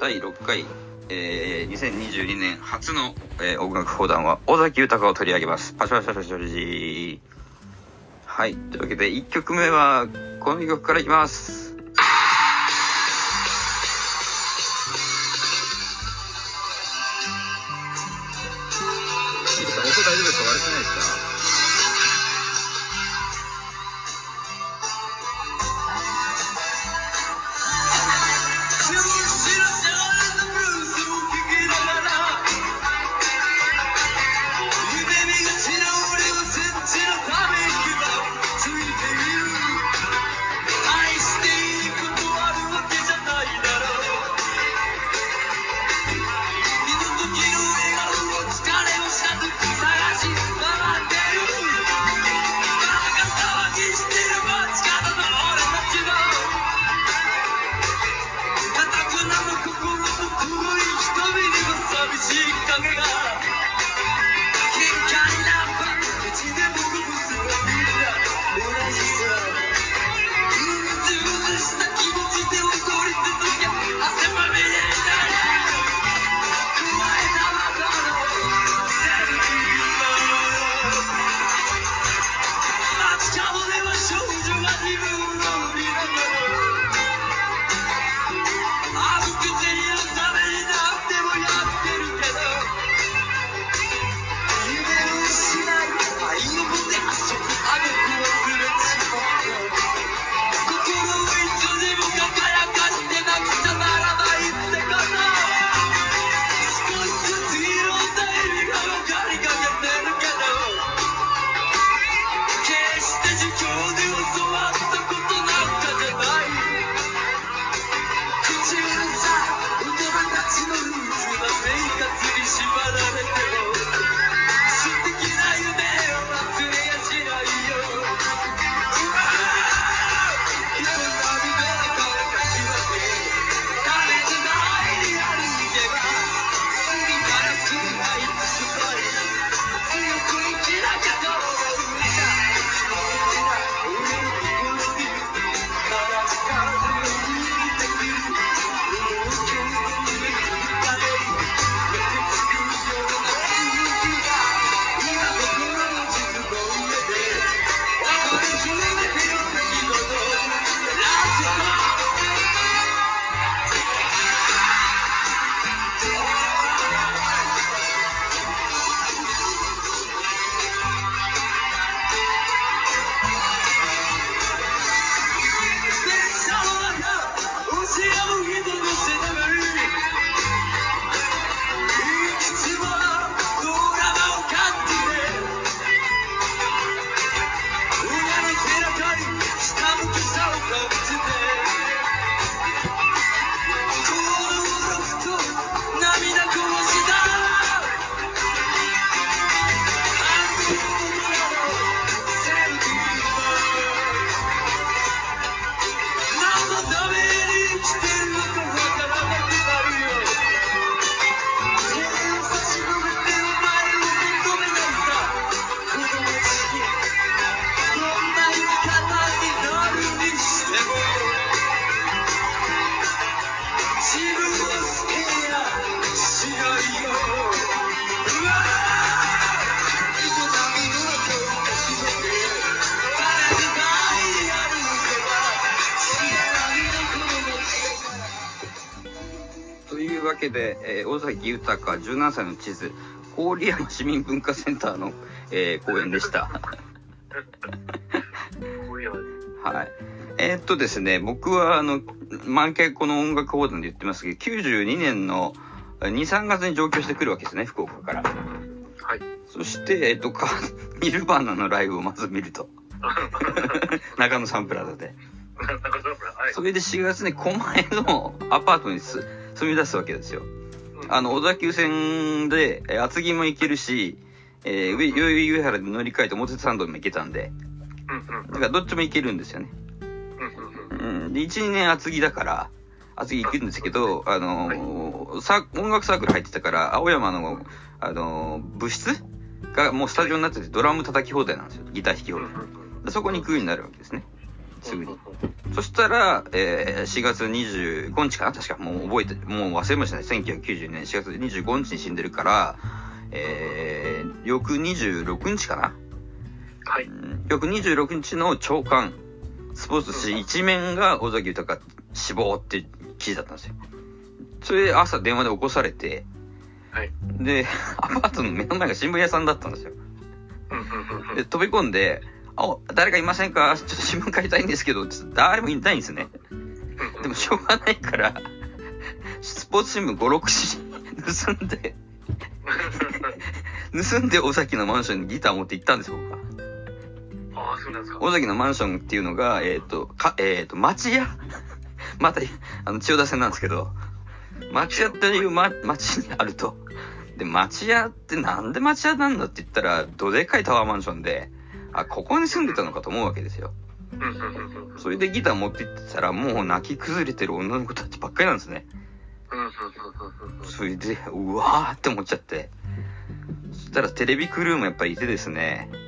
第6回、えー、2022年初の、えー、音楽講談は尾崎豊を取り上げます。パシャパシャパシャパシャはい。というわけで、1曲目は、この曲からいきます。いうわけで、えー、尾崎豊17歳の地図郡山市民文化センターの、えー、公演でした。はい。えー、っとですね、僕は、あの、毎回この音楽講談で言ってますけど、92年の2、3月に上京してくるわけですね、福岡から。はい。そして、えー、っと、か、ニルバーナのライブをまず見ると。中野サンプラザで。はい。それで4月に狛江のアパートにす住み出すわけですよ。あの、小田急線で、えー厚木も行けるし、えー、上、代々木上原で乗り換えて表参道にも行けたんで、だからどっちも行けるんですよね。うん。で、1、2年厚木だから、厚木行くんですけど、あのーさ、音楽サークル入ってたから、青山の、あのー部室がもうスタジオになってて、ドラム叩き放題なんですよ。ギター弾き放題。でそこに行くようになるわけですね。すぐに。そしたら、えー4月25日かな？確か、もう覚えて、もう忘れましたね。1992年4月25日に死んでるから、えー、翌26日かな？はい。うん翌26日の朝刊、スポーツ紙一面が尾崎豊死亡って記事だったんですよ。それで朝電話で起こされて、はい。で、アパートの目の前が新聞屋さんだったんですよ。うんうんうんうんで、飛び込んで、あ、誰かいませんか？ちょっと新聞買いたいんですけど、誰もいないんですね。でもしょうがないから、スポーツ新聞5、6紙盗んで、盗んで尾崎のマンションにギター持って行ったんですよ、僕は。ああ、そうなんですか。尾崎のマンションっていうのが、えっ、と、か、えっ、と、町屋？また、あの、千代田線なんですけど、町屋っていう、ま、町にあると。で、町屋ってなんで町屋なんだって言ったら、どでかいタワーマンションで、あ、ここに住んでたのかと思うわけですよ。うんうんうんうんそれでギター持って行ってたら、もう泣き崩れてる女の子たちばっかりなんですね。それで、うわーって思っちゃって。そしたらテレビクルーもやっぱりいてですね、うんうん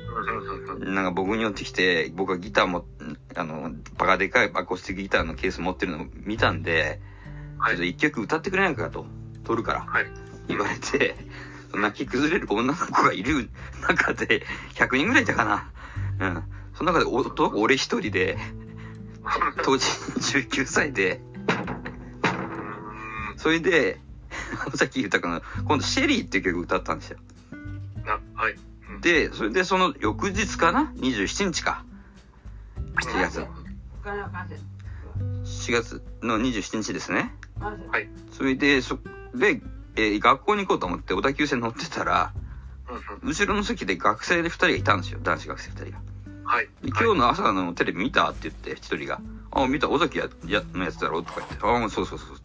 なんか僕に寄ってきて、僕がギターも、あの、バカでかいアコースティックギターのケース持ってるのを見たんで、ちょっとはい。一曲歌ってくれないかと、撮るから、はい。言われて、泣き崩れる女の子がいる中で、100人ぐらいいたかな。うん。その中で男、俺一人で、当時19歳で、うんそれで、尾崎豊の、今度シェリーっていう曲を歌ったんですよ。な、はい。うん、で、それでその翌日かな ?27 日か。7月。4月の27日ですね。はい。それで、そ、で、えー学校に行こうと思って小田急線乗ってたら、うん後ろの席で学生で2人がいたんですよ。男子学生2人が。うんはい。で今日の朝のテレビ見たって言って、1人が。あ、見た、尾崎ややのやつだろ？とか言って。あ、そうそうそうそう。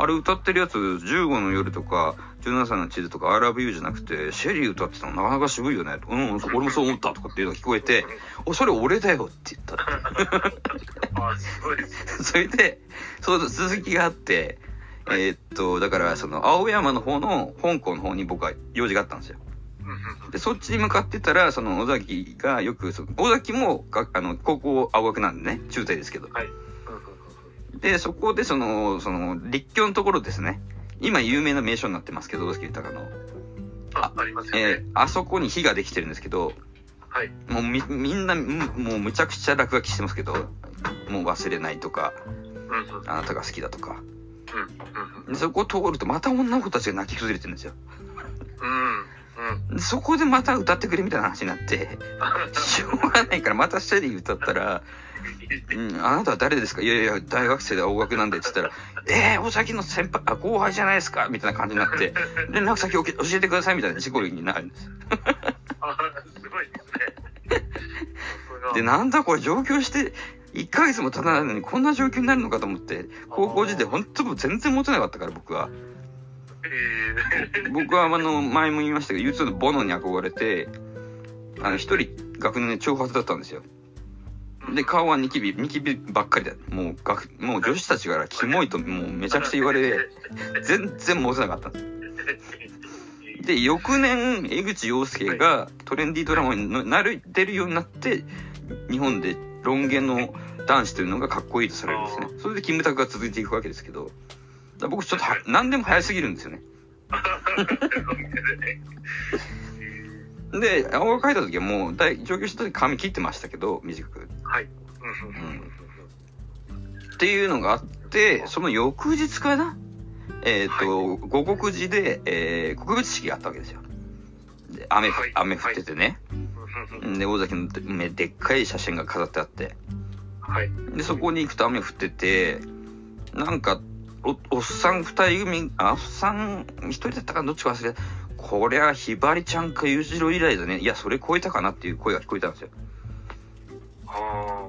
あれ歌ってるやつ、15の夜とか、17歳の地図とか、I love you じゃなくて、シェリー歌ってたのなかなか渋いよね。うん、俺もそう思ったとかっていうのが聞こえて、お、それ俺だよって言ったって。それで、そう、続きがあって、えーっと、だから、その、青山の方の、香港の方に僕は用事があったんですよ。うんうんうんで、そっちに向かってたら、その、尾崎がよく、その尾崎もが、あの、高校青学なんでね、中大ですけど。はい。うんうんうんで、そこで、その、その、立教のところですね。今有名な名所になってますけど、尾崎豊の。あ、ありますよね。えーあそこに火ができてるんですけど、はい。もうみ、みんな、むもうむちゃくちゃ落書きしてますけど、もう忘れないとか、うんうんうんあなたが好きだとか。うんでそこを通るとまた女の子たちが泣き崩れてるんですよ。うんうん。でそこでまた歌ってくれみたいな話になって、しょうがないからまたシェリー歌ったら、うん、あなたは誰ですか？いやいや、大学生で大学なんでって言ったら、えー、お先の先輩、あ、後輩じゃないですか？みたいな感じになって、連絡先を教えてくださいみたいな事故になるんです。あすごいですね。で、なんだこれ上京して、1ヶ月も経たないのにこんな状況になるのかと思って、高校時代本当全然モテなかったから僕は。僕はあの、前も言いましたけど、U2 のボノに憧れて、あの、一人学年で長髪だったんですよ。で、顔はニキビ、ニキビばっかりだ。もう、学、もう女子たちからキモいと、もうめちゃくちゃ言われ、全然モテなかったです。で、翌年、江口洋介がトレンディードラマになる、出るようになって、日本でロン毛の男子というのがかっこいいとされるんですね。それでキムタクが続いていくわけですけど、僕ちょっとは、何でも早すぎるんですよね。で、青が描いた時はもう、大上京した時髪切ってましたけど、短く。はい。っていうのがあって、その翌日かな？えっ、と、五国寺で、えー、国別式があったわけですよ。で、雨、はい雨降っててね。で、大崎の目でっかい写真が飾ってあって。はい。で、そこに行くと雨降ってて、なんか、お、おっさん二人組、あ、おっさん一人だったかどっちか忘れた。こりゃ、ひばりちゃんか裕次郎以来だね。いや、それ超えたかなっていう声が聞こえたんですよ。あ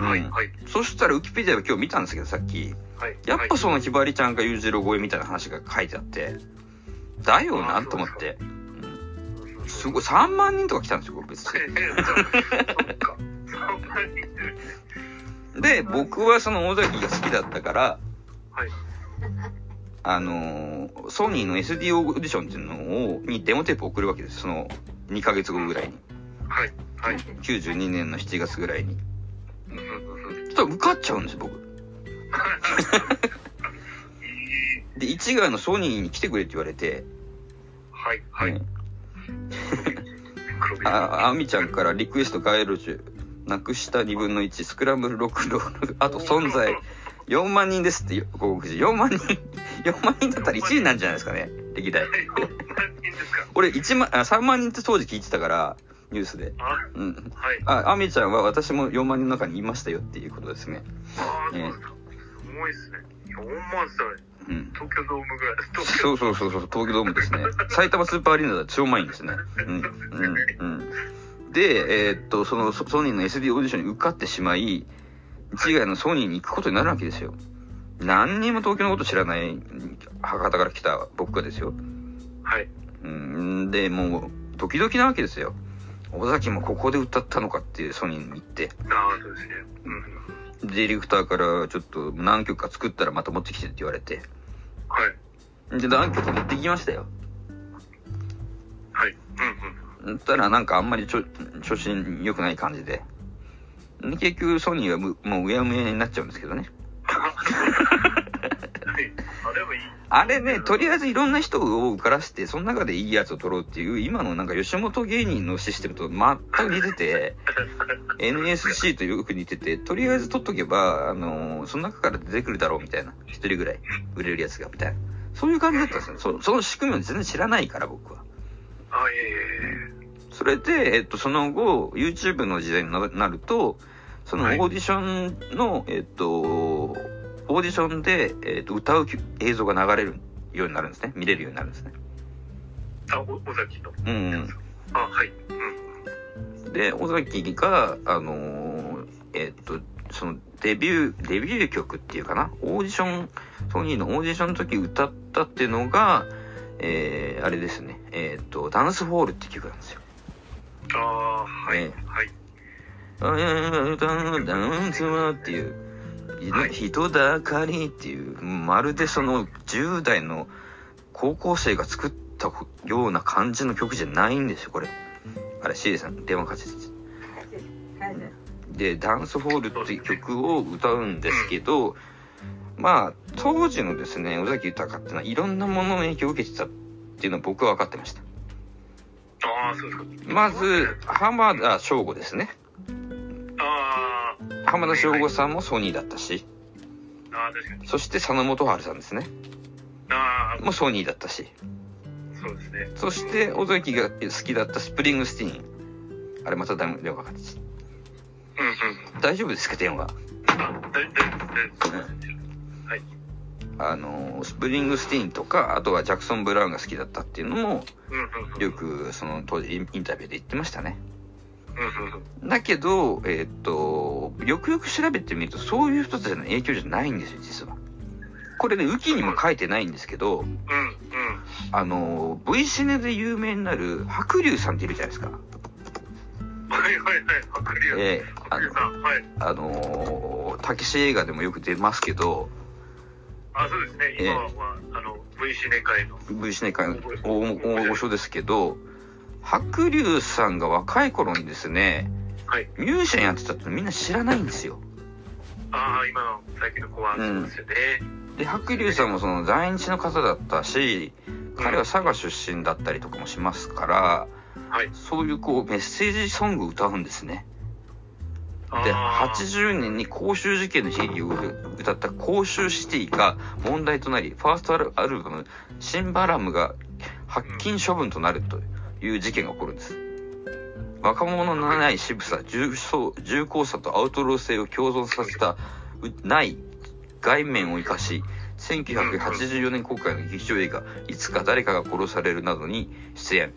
あ。はい。うんはい。そしたら、ウキペディアを今日見たんですけど、さっき。はい。やっぱそのひばりちゃんか裕次郎超えみたいな話が書いてあって、だよなと思って。のすごい、3万人とか来たんですよ、これ別に。で、僕はその尾崎が好きだったから、はい。あのーソニーの SD オーディションっていうのを、にデモテープ送るわけです。その2ヶ月後ぐらいに。はい。はい。92年の7月ぐらいに。そししたら受かっちゃうんですよ、僕。えで、市ヶ谷のソニーに来てくれって言われて、ーはい、はい。うん黒ビーあ、あみちゃんからリクエスト街路樹、なくした2分の1、スクランブルロックロール、あと存在、4万人ですって、広告時。4万人、4万人だったら1位なんじゃないですかね、歴代。4万人ですか 俺1万、あ3万人って当時聞いてたから、ニュースで。あ、うん。はい。あ、あみちゃんは私も4万人の中にいましたよっていうことですね。ああ、そうですごいですね。4万したら、うん。東京ドームぐらい。東京そうそうそうそう、東京ドームですね。埼玉スーパーアリーナだと超満員ですね。うん、うん、うん。で、えーっと、そのソソニーの SD オーディションに受かってしまい、一概のソニーに行くことになるわけですよ。何にも東京のこと知らない博多から来た僕がですよ。はい。うん、で、もう、ドキドキなわけですよ。尾崎もここで歌ったのかっていうソニーに行って。ああ、そうですね。うん。ディレクターからちょっと何曲か作ったらまた持ってきてって言われて。はい。で、何曲持ってきましたよ。はい。うんうん。たらなんかあんまりちょ調子良くない感じで。で結局ソニーはむもううやむやになっちゃうんですけどね。はい。あれね、とりあえずいろんな人を受からせて、その中でいいやつを取ろうっていう、今のなんか吉本芸人のシステムと全く似てて、NSC とよく似てて、とりあえず取っとけば、あのその中から出てくるだろうみたいな。一人ぐらい売れるやつがみたいな。そういう感じだったんですよ。そその仕組みを全然知らないから僕は。あ、いえいえ。それで、えっと、その後、YouTube の時代にななると、そのオはいーディションの、えっと、オーディションで、えっと、歌う映像が流れるようになるんですね。見れるようになるんですね。あ、お、尾崎の。うんあ、はい。うん。うん。で、尾崎が、あのーえっと、そのデビュー、デビュー曲っていうかな、オーディション、ソニーのオーディションの時歌ったっていうのが、えー、あれですね、えっと、ダンスホールって曲なんですよ。ああ、はい。ね。はい。あやダンダンスはってい。う、はい。人だかりってい。う、まるでその10代の高校生が作ったような感じの曲じゃない。んですよ、これ。あれ、シエリさん、電話かけてて。で、ダンスホールってい。う曲を歌うんですけど、まあ、当時のですね、尾崎豊ってい。うのは、い。ろんなものの影響を受けてたってい。うのは僕は分かってました。ああ、そうですか。まず、浜田省吾ですね。あ浜田省吾さんもソニーだったし、あ、ああ、確かに。そして佐野元春さんですね。ああ、もうソニーだったし。そうですね。そして、尾崎が好きだったスプリングスティーン。あれまた電話かかってうんうん。大丈夫ですか、電話。あ、大丈夫です。大丈夫です。はい。あの、スプリングスティーンとか、あとはジャクソン・ブラウンが好きだったっていうのも。よく、その当時インタビューで言ってましたね。だけど、えーっと、よくよく調べてみると、そういう人たちの影響じゃないんですよ、実は。これね、ウィキにも書いてないんですけど。あの、V シネで有名になる白龍さんっているじゃないですか。はいはいはい。白龍。ええ白龍さん。はい。あの、たけし映画でもよく出ますけど、あ、そうですね。今は、あの、V シネ会の。V シネ界の大大御所ですけど、白龍さんが若い頃にですね、はい。ミュージシャンやってたってみんな知らないんですよ。ああ、今の最近の子はそうですよね。で、白龍さんもその在日の方だったし、彼は佐賀出身だったりとかもしますから、はい。そういうこうメッセージソングを歌うんですね。で、あー80年に公衆事件の悲劇を歌った公衆シティが問題となり、ファーストアルバム、シンバラムが発禁処分となるという事件が起こるんです。若者のない渋さ、重層重厚さとアウトロー性を共存させた、うない外面を生かし、1984年公開の劇場映画、いつか誰かが殺されるなどに出演。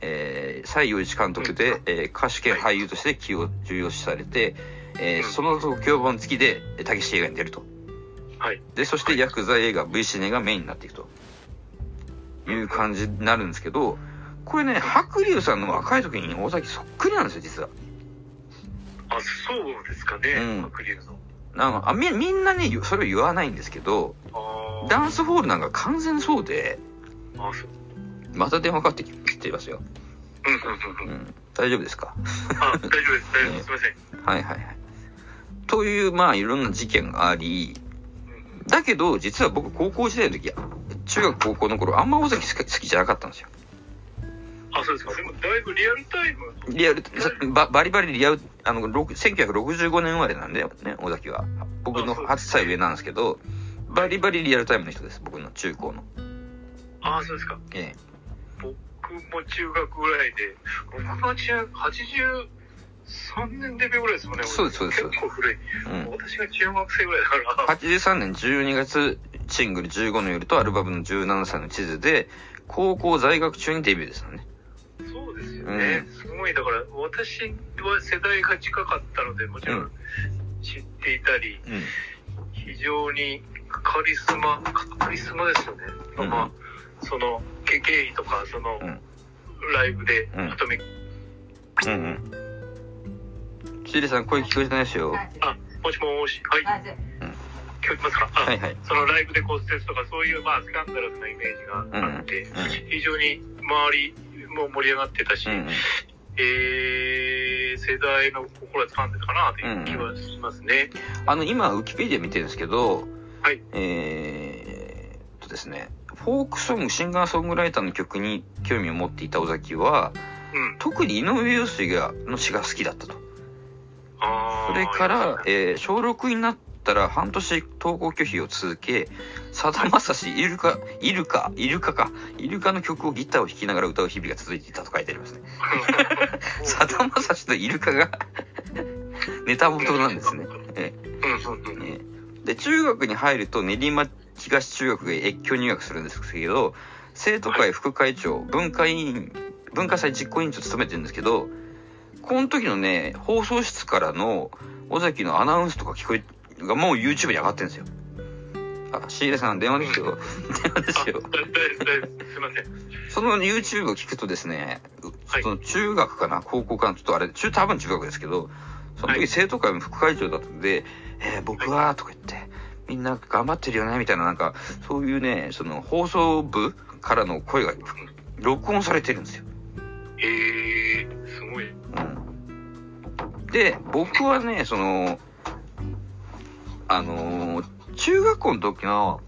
えー、西洋一監督で、えー歌手兼俳優として起用、重要視されて、えーその後評判付きで、えーたけし映画に出ると。はい。で、そしてヤクザ映画 V シネがメインになっていくと。いう感じになるんですけど、これね、白龍さんの若い時に大崎そっくりなんですよ、実は。あ、そうですかね。うん白龍の。なんかあみみんなね、それを言わないんですけど。ダンスホールなんか完全そうで、あ、そう。また電話かかってきていますよ。うんうん。大丈夫ですか？あ、大丈夫です。大丈夫です。すみません。はいはいはい。という、まあ、いろんな事件があり、うんだけど、実は僕、高校時代の時、中学高校の頃、あんま尾崎好き好きじゃなかったんですよ。あ、そうですか。でも、だいぶリアルタイム。リアル、さババリバリリアル、あの、ろく1965年生まれなんだよね、尾崎は。僕の8歳上なんですけど、バリバリリアルタイムの人です、僕の中高の。あ、そうですか。ええ。僕も中学ぐらいで、僕は中83年デビューぐらいですもんね。そうですそうです結構古い。うん。私が中学生ぐらいだから。83年12月、シングル15の夜とアルバムの17歳の地図で、高校在学中にデビューですよね。そうですよね。すごい、だから、私は世代が近かったので、もちろうんん知っていたり、うん。非常にカリスマ、カリスマですよね。うんまあ、その、経緯とか、その、うんライブで、うんあとめ、うんうん。シーレさん声聞こえてないですよ。あ、もしもし、はい、聞こえてますか？あ、はいはい。そのライブで骨折とか、そういう、まあ、スキャンダラスなイメージがあって、非常に周りも盛り上がってたし、うんうん。えー、世代の心は掴んでたかなという気はしますね。あの、今、ウィキペディア見てるんですけど、はい。えーっとですね、フォークソング、シンガーソングライターの曲に興味を持っていた尾崎は、うん。特に井上陽水が、の詩が好きだったと。それから、えー小6になったら半年登校拒否を続け、さだまさし、イルカ、イルカ、イルカか、イルカの曲をギターを弾きながら歌う日々が続いていたと書いてありますね。さだまさしとイルカが ネタ元なんですね。えうんうんうんーえーで、中学に入ると練馬東中学へ越境入学するんですけど、生徒会副会長、文化委員、文化祭実行委員長を務めてるんですけど、この時のね、放送室からの尾崎のアナウンスとか聞こえ、がもう YouTube に上がってるんですよ。あ、シーレさん電話ですよ。電話ですよ。す、いません。その YouTube を聞くとですね、はい。その中学かな高校かなちょっとあれ、中、多分中学ですけど、その時はい。生徒会の副会長だったんで、えー僕は、とか言って、みんな頑張ってるよね、みたいな、なんか、そういうね、その放送部からの声が録音されてるんですよ。えー、すごい。うん。で、僕はね、その、あのー中学校の時の、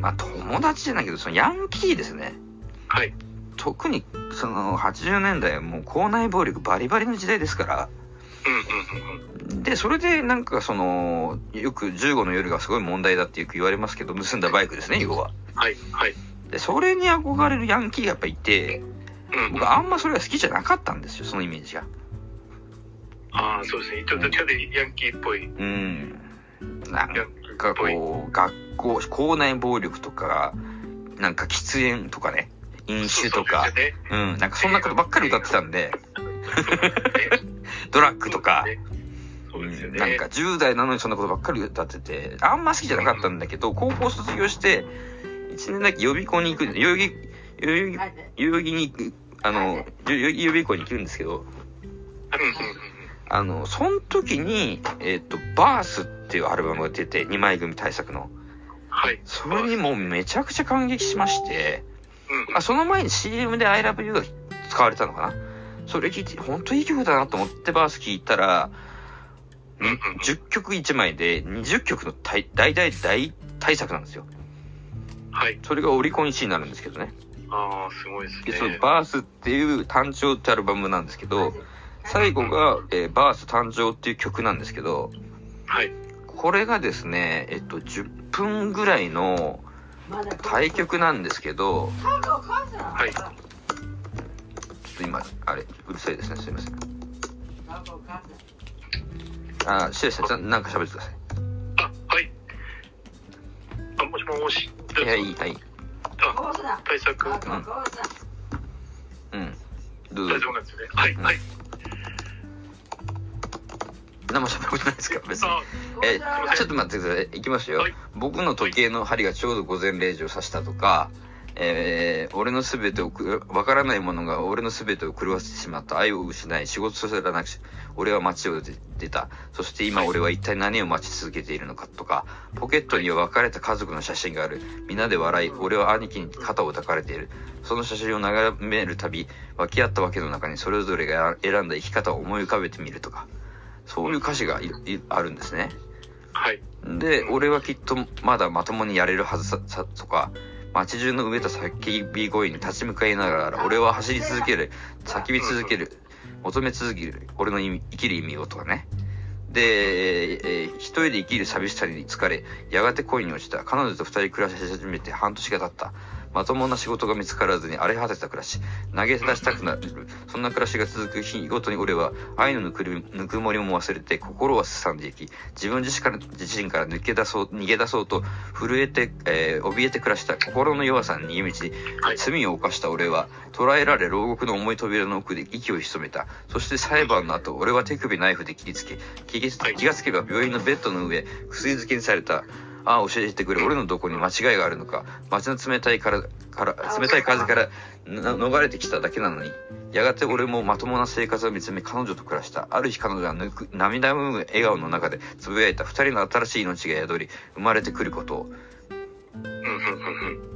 まあ、友達じゃないけど、そのヤンキーですね。はい。特に、その、80年代はもう校内暴力バリバリの時代ですから。で、それでなんかその、よく15の夜がすごい問題だってよく言われますけど、盗んだバイクですね、要は。はい、はい。で、それに憧れるヤンキーがやっぱいて。僕あんまそれが好きじゃなかったんですよ、そのイメージが。ああ、そうですね。ちょっとどっちかでヤンキーっぽい。うん。なんか。こう、学校、校内暴力とか、なんか喫煙とかね、飲酒とか、そうですよねうん、なんかそんなことばっかり歌ってたんで、ドラッグとか、そうですよね。なんか10代なのにそんなことばっかり歌ってて、あんま好きじゃなかったんだけど、高校卒業して、1年だけ予備校に行く、代々木、代々木、代々木に行く、あの、代々木予備校に行くんですけど、あの、その時に、えっ、と、バースっていうアルバムが出て、2枚組対策の。はい。それにもうめちゃくちゃ感激しまして、うんあその前に CM で I love you が使われたのかなそれ聞いて、本当いい曲だなと思ってバース聞いたら、うんうん10曲1枚で20曲の大大大大大作なんですよ。はい。それがオリコン1位になるんですけどね。ああ、すごいですで、そのね。バースっていう誕生ってアルバムなんですけど、最後が、えーバース誕生っていう曲なんですけど、はい。これがですね、えっと、10分ぐらいの対曲なんですけど、はい。ちょっと今、あれ、うるさいですね、すいません。あ、シエさん、ちゃんなんか喋ってくださあ、はい。あ、もしもし。い。いや、いい、はい。あ、対策。大うん。どうぞ丈。夫なんですよね。はい、はい。何も喋ることないですか？別に。あ、えーちょっと待ってください。いきますよ。はい僕の時計の針がちょうど午前0時を指したとか、えー俺のすべてをく、わからないものが俺のすべてを狂わせてしまった。愛を失い、仕事すらなくし、俺は街を出出た。そして今俺は一体何を待ち続けているのかとか、ポケットには別れた家族の写真がある。皆で笑い、俺は兄貴に肩を抱かれている。その写真を眺めるたび、湧き合ったわけの中にそれぞれが選んだ生き方を思い浮かべてみるとか。そういう歌詞があるんですね。はい。で、俺はきっとまだまともにやれるはずさ、とか、街中の植えた叫び声に立ち向かいながら、俺は走り続ける、叫び続ける、求め続ける、俺の意味生きる意味をとかね。で、えー、一人で生きる寂しさに疲れ、やがて恋に落ちた。彼女と二人暮らし始めて半年が経った。まともな仕事が見つからずに荒れ果てた暮らし。投げ出したくなる。そんな暮らしが続く日ごとに俺は愛のぬくぬくもりも忘れて心はすさんでいき、自分自身から自身から抜け出そう、逃げ出そうと震えて、えー、怯えて暮らした心の弱さに逃げ道、罪を犯した俺は捕らえられ牢獄の重い扉の奥で息を潜めた。そして裁判の後、俺は手首ナイフで切りつけ、気がつけば病院のベッドの上、薬漬けにされた。ああ、教えてくれ。俺のどこに間違いがあるのか。街の冷たいから、から、冷たい風から逃れてきただけなのに。やがて俺もまともな生活を見つめ彼女と暮らした。ある日彼女は涙ぐむ笑顔の中で呟いた二人の新しい命が宿り、生まれてくることを。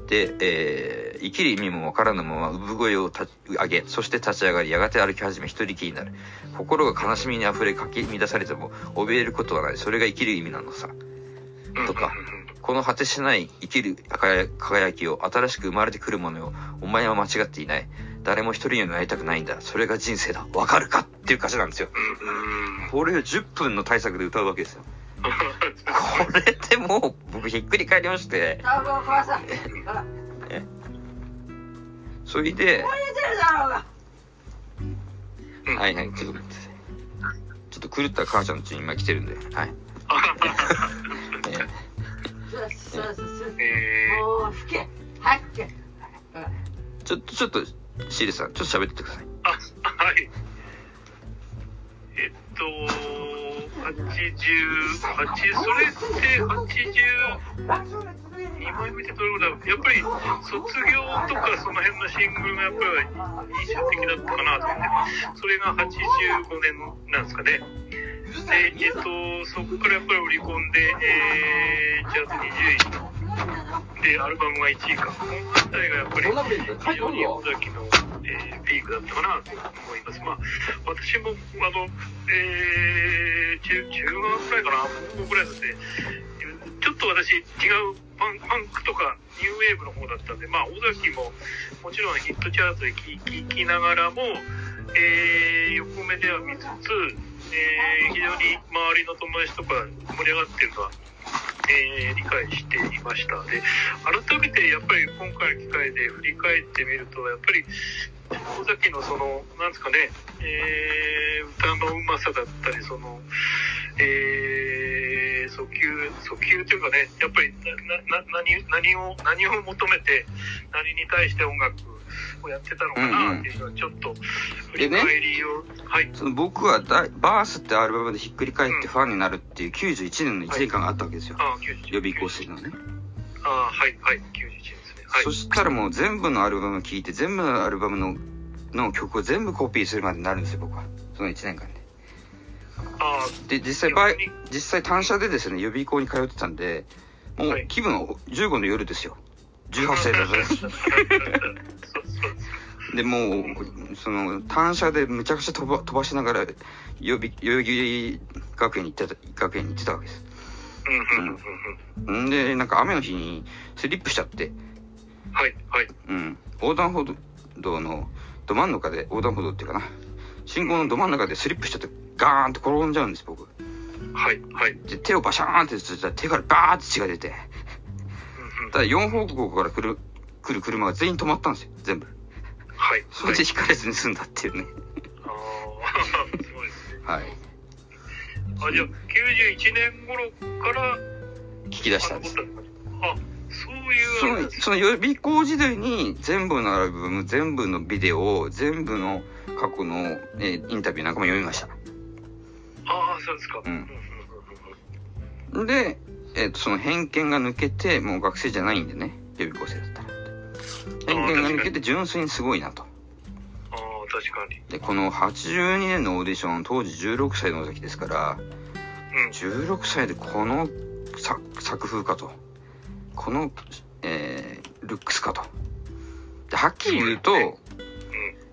で、えー、生きる意味もわからぬまま産声を上げ、そして立ち上がり、やがて歩き始め一人きりになる。心が悲しみに溢れかき乱されても、怯えることはない。それが生きる意味なのさ。とか、この果てしない生きる輝きを新しく生まれてくるものよ。お前は間違っていない。誰も一人になりたくないんだ。それが人生だ。わかるか？っていう歌詞なんですよ。これを10分の対策で歌うわけですよ。これでもう僕ひっくり返りまして。それで、はいはい、ちょっと待って。ちょっと狂った母ちゃんの家に今来てるんで、はい。ちょっと、ちょっと、シーレさん、ちょっと喋ってください。あ、はい。えっと、80、8、それって80、2枚見てどれぐらいやっぱり卒業とかその辺のシングルがやっぱり印象的だったかなと思って、それが85年なんですかね。で、えっと、そこからやっぱり売り込んで、えー、チャート20位で、アルバムが1位か。この辺りがやっぱり非常に尾崎の、えー、ピークだったかなと思います。まあ、私も、あの、えー、中、中学くらいかな、高校ぐらいだって、ちょっと私違うパンパンクとかニューウェーブの方だったんで、まあ、尾崎ももちろんヒットチャートで聴きながらも、えー、横目では見つつ、え、非常に周りの友達とか盛り上がってるのは、えー、理解していました。で改めてやっぱり今回の機会で振り返ってみるとやっぱり尾崎のそのなんですかね、えー、歌のうまさだったりその、えー、訴求訴求というかねやっぱりなな何何を何を求めて何に対して音楽をやってたのかなっていうのはちょっと振り返りを、ね、はい、その僕はだバースってアルバムでひっくり返ってファンになるっていう91年の1年間があったわけですよ、はい、予備校生のね。ああはいはい。91年ですね、はい、そしたらもう全部のアルバム聴いて全部のアルバムのの曲を全部コピーするまでになるんですよ僕は。その1年間で。あで実際実際単車でですね予備校に通ってたんでもう気分は15の夜ですよ18歳だぞ。でもうその単車でむちゃくちゃ飛ば飛ばしながら予備代々木学園に行ってた学園に行ってたわけです。うん、でなんか雨の日にスリップしちゃって。はいはい。うん。横断歩道のど真ん中で横断歩道っていうかな。信号のど真ん中でスリップしちゃってガーンと転んじゃうんです僕。はいはい。で手をバシャーンってつったら手からバーって血が出てただ4方向から来る来る車が全員止まったんですよ全部はい。それで引かれずに済んだっていうね。ああ、そうですね。はい。あ、じゃあ、91年頃から聞き出したんです。あ、そういうその、その予備校時代に全部のアルバム、全部のビデオ、全部の過去の、えー、インタビューなんかも読みました。ああ、そうですか。うん。で、えっ、ー、と、その偏見が抜けて、もう学生じゃないんでね、予備校生だったら。偏見が抜けて純粋にすごいなと。ああ、確かに。で、この82年のオーディション、当時16歳の時ですから、うん、16歳でこの作風かと。この、えー、ルックスかと。で、はっきり言うと、うん、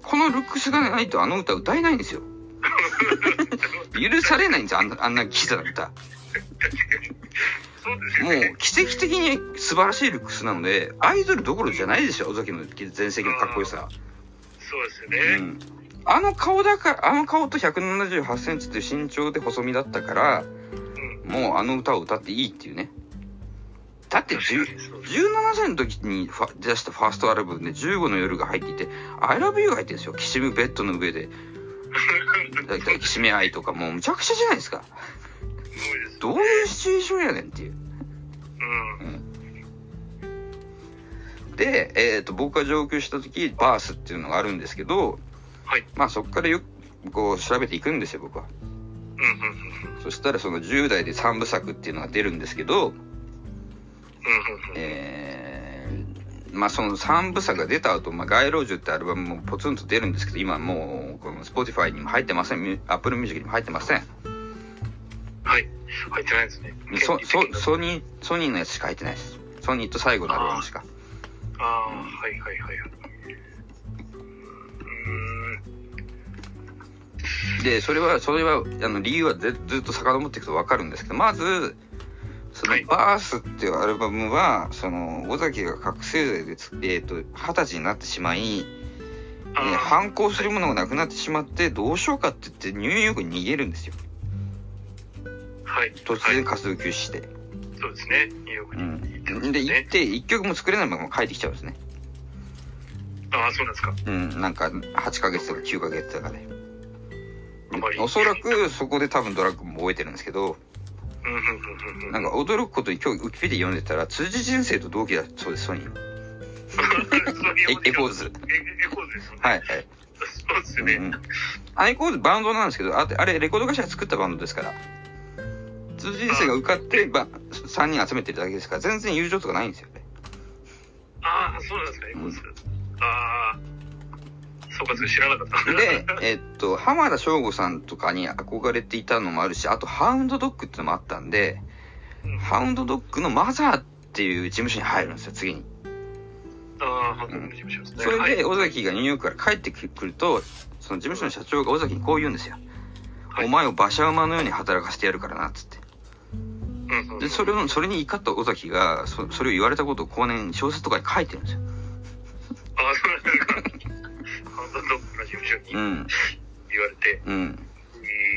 このルックスがないとあの歌歌えないんですよ。許されないんですよ、あんな、あんなキザな歌。もね。う、奇跡的に素晴らしいルックスなので、アイドルどころじゃないですよ、尾崎の全盛期のかっこよさ。そうですよね。うん。あの顔だから、あの顔と178センチっていう身長で細身だったから、うん。もうあの歌を歌っていいっていうね。だって10 17歳の時に出したファーストアルバムで15の夜が入っていて、I love you が入ってるんですよ。きしむベッドの上で、だいたいきしめ愛とかもうむちゃくちゃじゃないですか。すごいです。どういうシチュエーションやねんっていう。うん。で、えっ、と、僕が上京した時、バースっていうのがあるんですけど、はい。まあそこからよく、こう調べていくんですよ、僕は。うん。うん。うん。そしたらその10代で3部作っていうのが出るんですけど、うん。うん。えー、まあその3部作が出た後、まあ街路樹ってアルバムもポツンと出るんですけど、今もう、この Spotify にも入ってません、ミュ Apple Music にも入ってません。はい。入ってないですね。そ、そ、う。ソニー、ソニーのやつしか入ってないです。ソニーと最後のアルバムしか。ああ、はいはいはい。うーん。で、それは、それは、あの、理由はずずっと遡っていくとわかるんですけど、まず、そのはい、バースっていうアルバムは、その、尾崎が覚醒剤でつ、えっ、と、二十歳になってしまい、えー反抗するものがなくなってしまって、どうしようかって言ってニューヨークに逃げるんですよ。はい。突はい然活動休止して。そうですね。ニューヨークにうん。行ってますで、行っね。て、一曲も作れないまま帰ってきちゃうんですね。ああ、そうなんですか。うん、なんか、8ヶ月とか9ヶ月とかで。あまりおそらく、そこで多分ドラッグも覚えてるんですけど、うん、うん、うん、うん。なんか驚くことに今日ウィキペディア読んでたら、辻仁成と同期だそうです、ソニー。エエコーズエエコーズですよね。はい、はい。そうですよね。うん。エコーズバンドなんですけど、ああれ、レコード会社が作ったバンドですから。辻仁成が受かって、ば、3人集めてるだけですから、全然友情とかないんですよね。ああ、そうなんですか、エコーズ。ああ、そうか、それ知らなかった。で、えっと、浜田省吾さんとかに憧れていたのもあるし、あと、ハウンドドッグってのもあったんで、うんハウンドドッグのマザーっていう事務所に入るんですよ、次に。ああ、ハンドル事務所ですね。それはいで、尾崎がニューヨークから帰ってくると、その事務所の社長が尾崎にこう言うんですよ。はいお前を馬車馬のように働かせてやるからな、つって。で、それの、それに怒った尾崎が、そそれを言われたことを後年小説とかに書いてるんですよ。ああ、そうなんですか。ハンドドッグの事務所に言うん。われて。うん。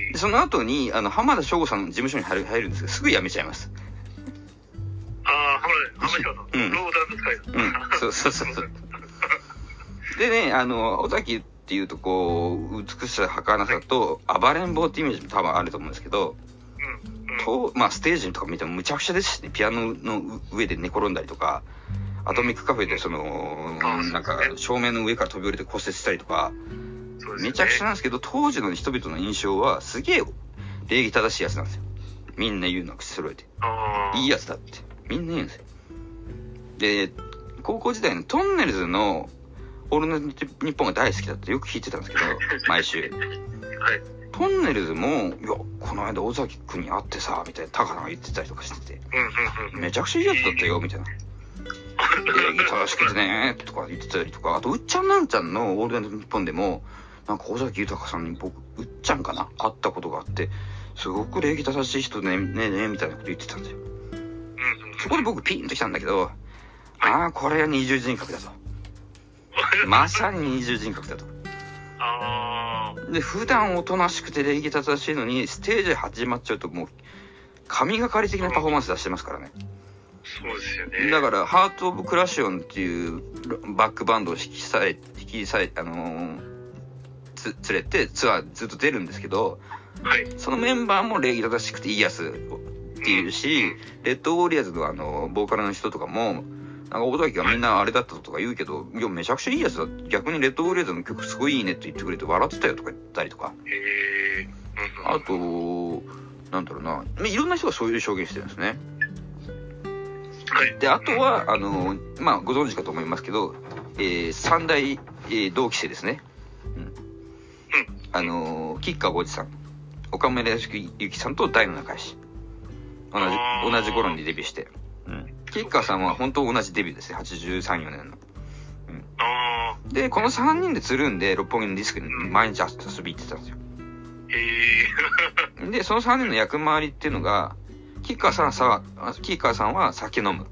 えでその後に、あの、浜田省吾さんの事務所に入る入るんですけど、すぐ辞めちゃいます。ー、ああ、浜田、浜田さんうんのローダーの使いだ。うんそうそうそうそうでね、あの、尾崎っていうとこう、美しさ、儚さと、暴れん坊ってイメージも多分あると思うんですけど。と、まあ、ステージとか見てもむちゃくちゃですしね、ピアノの上で寝転んだりとか、アトミックカフェでその、あなんか照明の上から飛び降りて骨折したりとか、めちゃくちゃなんですけど、当時の人々の印象は、すげえ礼儀正しいやつなんですよ。みんな言うの口揃えて。いいやつだって。みんな言うんですよ。で、高校時代のトンネルズのオールナイトニッポンが大好きだってよく聞いてたんですけど、毎週。はい。トンネルズも、いや、この間尾崎くんに会ってさ、みたいな、高野が言ってたりとかしてて。めちゃくちゃいいやつだったよ、みたいな。礼儀正しくてね、とか言ってたりとか、あと、うっちゃんなんちゃんのオールナイトニッポンでも、なんか尾崎豊さんに僕、うっちゃんかな？会ったことがあって、すごく礼儀正しい人ね、ねえねえ、みたいなこと言ってたんですよ。そこで僕ピンときたんだけど、ああ、これは二重人格だと。まさに二重人格だと。ああ。で、普段おとなしくて礼儀正しいのに、ステージ始まっちゃうともう、神がかり的なパフォーマンス出してますからね。そうですよね。だから、ハート・オブ・クラシオンっていうバックバンドを引きさえ、引きさえ、あのーつ、連れてツアーずっと出るんですけど、はい。そのメンバーも礼儀正しくていいやつっていうし、レッドウォリアーズのあの、ボーカルの人とかも、なんか尾崎がみんなあれだったとか言うけど、いや、めちゃくちゃいいやつだ。逆にレッドウォリアーズの曲すごいいいねって言ってくれて笑ってたよとか言ったりとか。ええうんうん。あと、なんだろうな、いろんな人がそういう証言してるんですね。はい。で、あとは、あの、まあ、ご存知かと思いますけど、えー、三大、えー同期生ですね。うん。あの、吉川浩司さん、岡村康之さんと大の仲良し。同じ同じ頃にデビューして。うん。吉川さんは本当同じデビューですね。83、4年の。あで、この3人でつるんで、六本木のディスクに毎日遊び行ってたんですよ。あ。え で、その3人の役回りっていうのが、吉川さんはさ、吉川さんは酒飲む。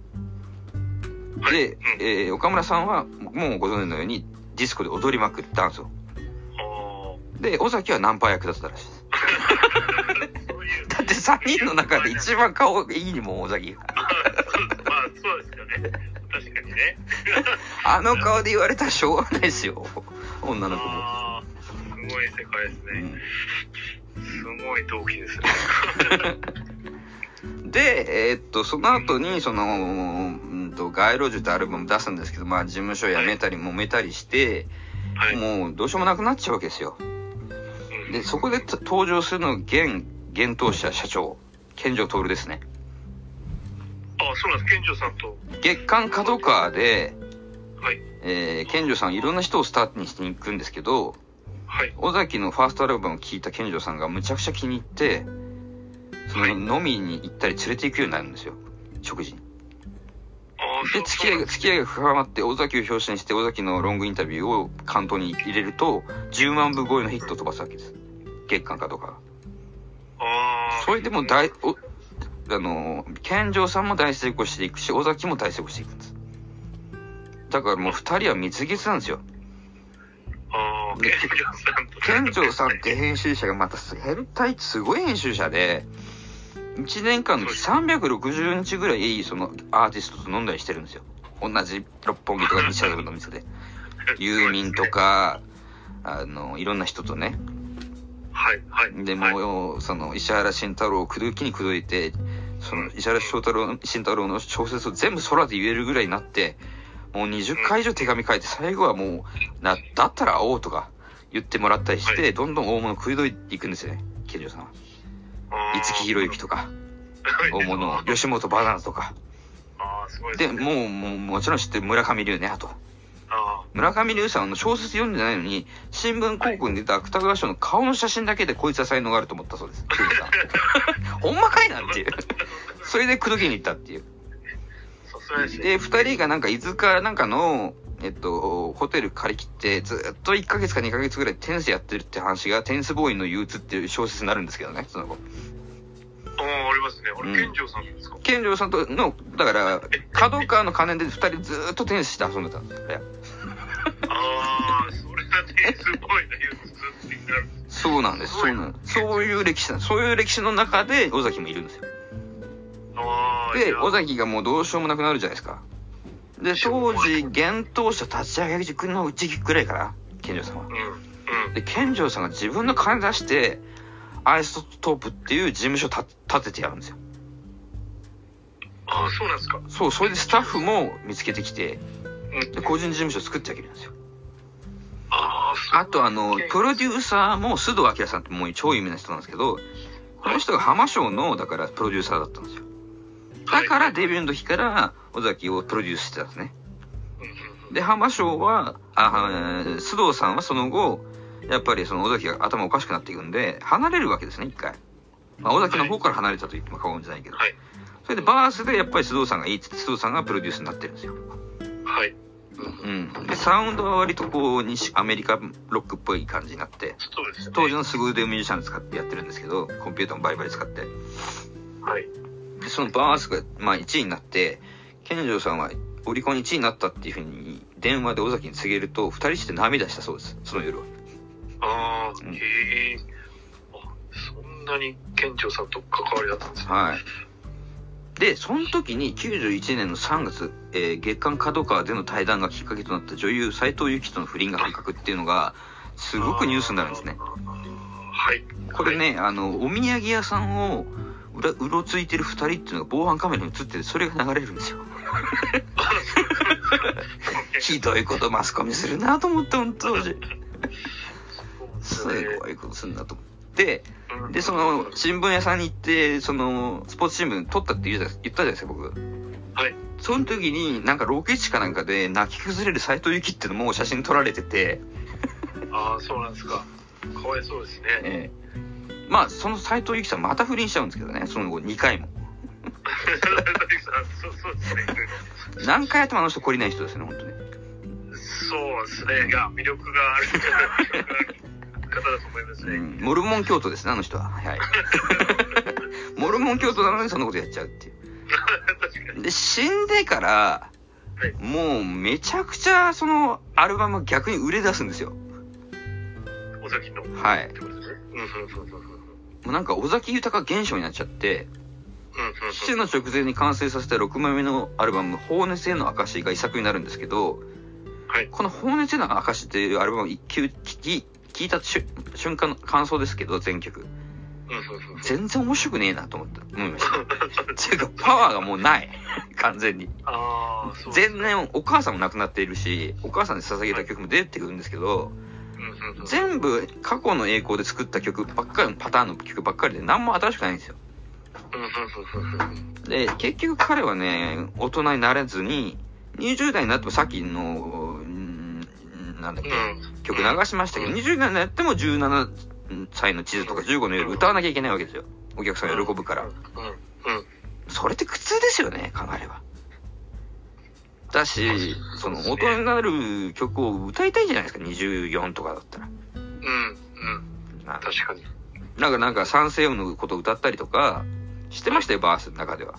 ー、はい。でうん、えー岡村さんは、もうご存知のように、ディスコで踊りまくる、ダンスを。あで、尾崎はナンパ役だったらしいです。だって3人の中で一番顔がいいにもん、尾崎が。まあ、そうですよね。確かにね。あの顔で言われたらしょうがないですよ。女の子も。すごい世界ですね。うんすごい動機ですね。で、えーっと、その後に、その、うんと、街路樹ってアルバム出すんですけど、まあ、事務所辞めたり、揉めたりして、はい。もう、どうしようもなくなっちゃうわけですよ。うんで、そこで登場するのが、現、現当社社長、健城徹ですね。あそうなんです。健丈さんと。月刊角川で、はい。えー、健城さんいろんな人をスタートにしていくんですけど、はい。尾崎のファーストアルバムを聴いた健城さんがむちゃくちゃ気に入って、そのはい飲みに行ったり連れて行くようになるんですよ。食事に。で、付き合いが、付き合いが深まって、尾崎を表紙にして、尾崎のロングインタビューを関東に入れると、10万部超えのヒットを飛ばすわけです。月間かとか。ああ。それでも大、お、あの、健城さんも大成功していくし、尾崎も大成功していくんです。だからもう二人は蜜月なんですよ。ああ、で健丈さんと。健城さんって編集者がまた変態すごい編集者で、1年間の360日ぐらいそのアーティストと飲んだりしてるんですよ。同じ六本木とか西麻布の店で。ユーミンとか、あの、いろんな人とね。はい、はい。で、はい、もう、その、石原慎太郎を口説きに口説いて、その、石原慎太郎慎太郎の小説を全部空で言えるぐらいになって、もう20回以上手紙書いて、最後はもう、な、だったら会おうとか言ってもらったりして、はいどんどん大物食いどいていくんですよね、ケリオさんは。五木ひろゆきとか、はい大物、吉本バナナとか。ああ、すごいで、ね。もう、もう、もちろん知ってる村上龍ね、あと。あ村上龍さんの小説読んでないのに、新聞広告に出た芥川賞の顔の写真だけでこいつは才能があると思ったそうです。ほんまかいなっていう。それで口説きに行ったっていう。で二人がなんか伊豆かなんかの、えっと、ホテル借り切って、ずっと1ヶ月か2ヶ月ぐらいテニスやってるって話が、テニスボーイの憂鬱っていう小説になるんですけどね、その後。ああ、ありますね。あうんれ、健丈さんですか？健丈さんとの、だから、角川の金で二人ずっとテニスして遊んでたんですよ。ああ、それだね、すごいね、普通になる。そうなんです、そうなんです。そういう歴史なんです。そういう歴史の中で、尾崎もいるんですよ。ああ、で、尾崎がもうどうしようもなくなるじゃないですか。で、当時、幻冬舎立ち上げ塾のうちぐらいかな、健丈さんは。うん、うん。で、健丈さんが自分の金出して、アイストープっていう事務所た立ててやるんですよ。ああ、そうなんですか。そう、それでスタッフも見つけてきて、うん。で、個人事務所作ってあげるんですよ。ああ、とあの、プロデューサーも須藤明さんってもう超有名な人なんですけど、この人が浜賞の、だからプロデューサーだったんですよ。だからデビューの時から尾崎をプロデュースしてたんですね。で、浜賞は、あ、えー須藤さんはその後、やっぱりその尾崎が頭おかしくなっていくんで、離れるわけですね、一回。まあ、尾崎の方から離れたと言っても過言じゃないけど。はい。それでバースでやっぱり須藤さんがいいって須藤さんがプロデュースになってるんですよ。はい。うん。で、サウンドは割とこう、西、アメリカロックっぽい感じになって、そうですね。当時の凄腕ミュージシャン使ってやってるんですけど、コンピューターもバリバリ使って。はい。で、そのバースが、まあ1位になって、健丈さんはオリコン1位になったっていうふうに電話で尾崎に告げると、二人して涙したそうです、その夜は。ああ、うんへえ。あ、そんなに健丈さんと関わりだったんですね。はい。で、その時に91年の3月、えー月刊角川での対談がきっかけとなった女優斎藤由貴との不倫が発覚っていうのが、すごくニュースになるんですね。はい。これね、あの、お土産屋さんをうらうろついてる二人っていうのが防犯カメラに映ってて、それが流れるんですよ。ひどいことマスコミするなと思って、本当当時。すごいことするなと思って、うんで、その、新聞屋さんに行って、その、スポーツ新聞撮ったって言ったじゃないですか、僕。はい。その時に、なんかロケ地かなんかで泣き崩れる斎藤由貴っていうのも写真撮られてて、ああ、そうなんですか。かわいそうですね。ええまあ、その斎藤由貴さんまた不倫しちゃうんですけどね、その後2回も。そうそうですね。何回やってもあの人懲りない人ですね、本当に。そうですね。いや、魅力がある方だと思いまですね。うん、モルモン教徒ですね、あの人は。はい。モルモン教徒なのにそんなことやっちゃうっていう。で、死んでから、はいもうめちゃくちゃそのアルバムが逆に売れ出すんですよ。尾崎の。っはい。てことですね。うん、そうそうそうそう。もうなんか尾崎豊現象になっちゃって、うん、の直前に完成させた6枚目のアルバム、放熱への証が遺作になるんですけど、はい。この放熱への証っていうアルバムを一級聞き、聞いた瞬瞬間の感想ですけど、全曲。全然面白くねえなと思った。思いました。っていうか、パワーがもうない。完全に。ああ、そう。前年、お母さんも亡くなっているし、お母さんに捧げた曲も出てくるんですけど、うん、うん、うん。全部過去の栄光で作った曲ばっかりのパターンの曲ばっかりで何も新しくないんですよ。で、結局彼はね、大人になれずに、20代になってもさっきの、うんなんだっけ、うん。曲流しましたけど、20代になっても17歳の地図とか15の夜歌わなきゃいけないわけですよ。お客さん喜ぶから。うん、うん。それって苦痛ですよね、考えれば。だし、その、大人になる曲を歌いたいじゃないですか、24とかだったら。うん、うん。な確かに。なんか、なんか、サンセイムのことを歌ったりとか、してましたよ、バースの中では。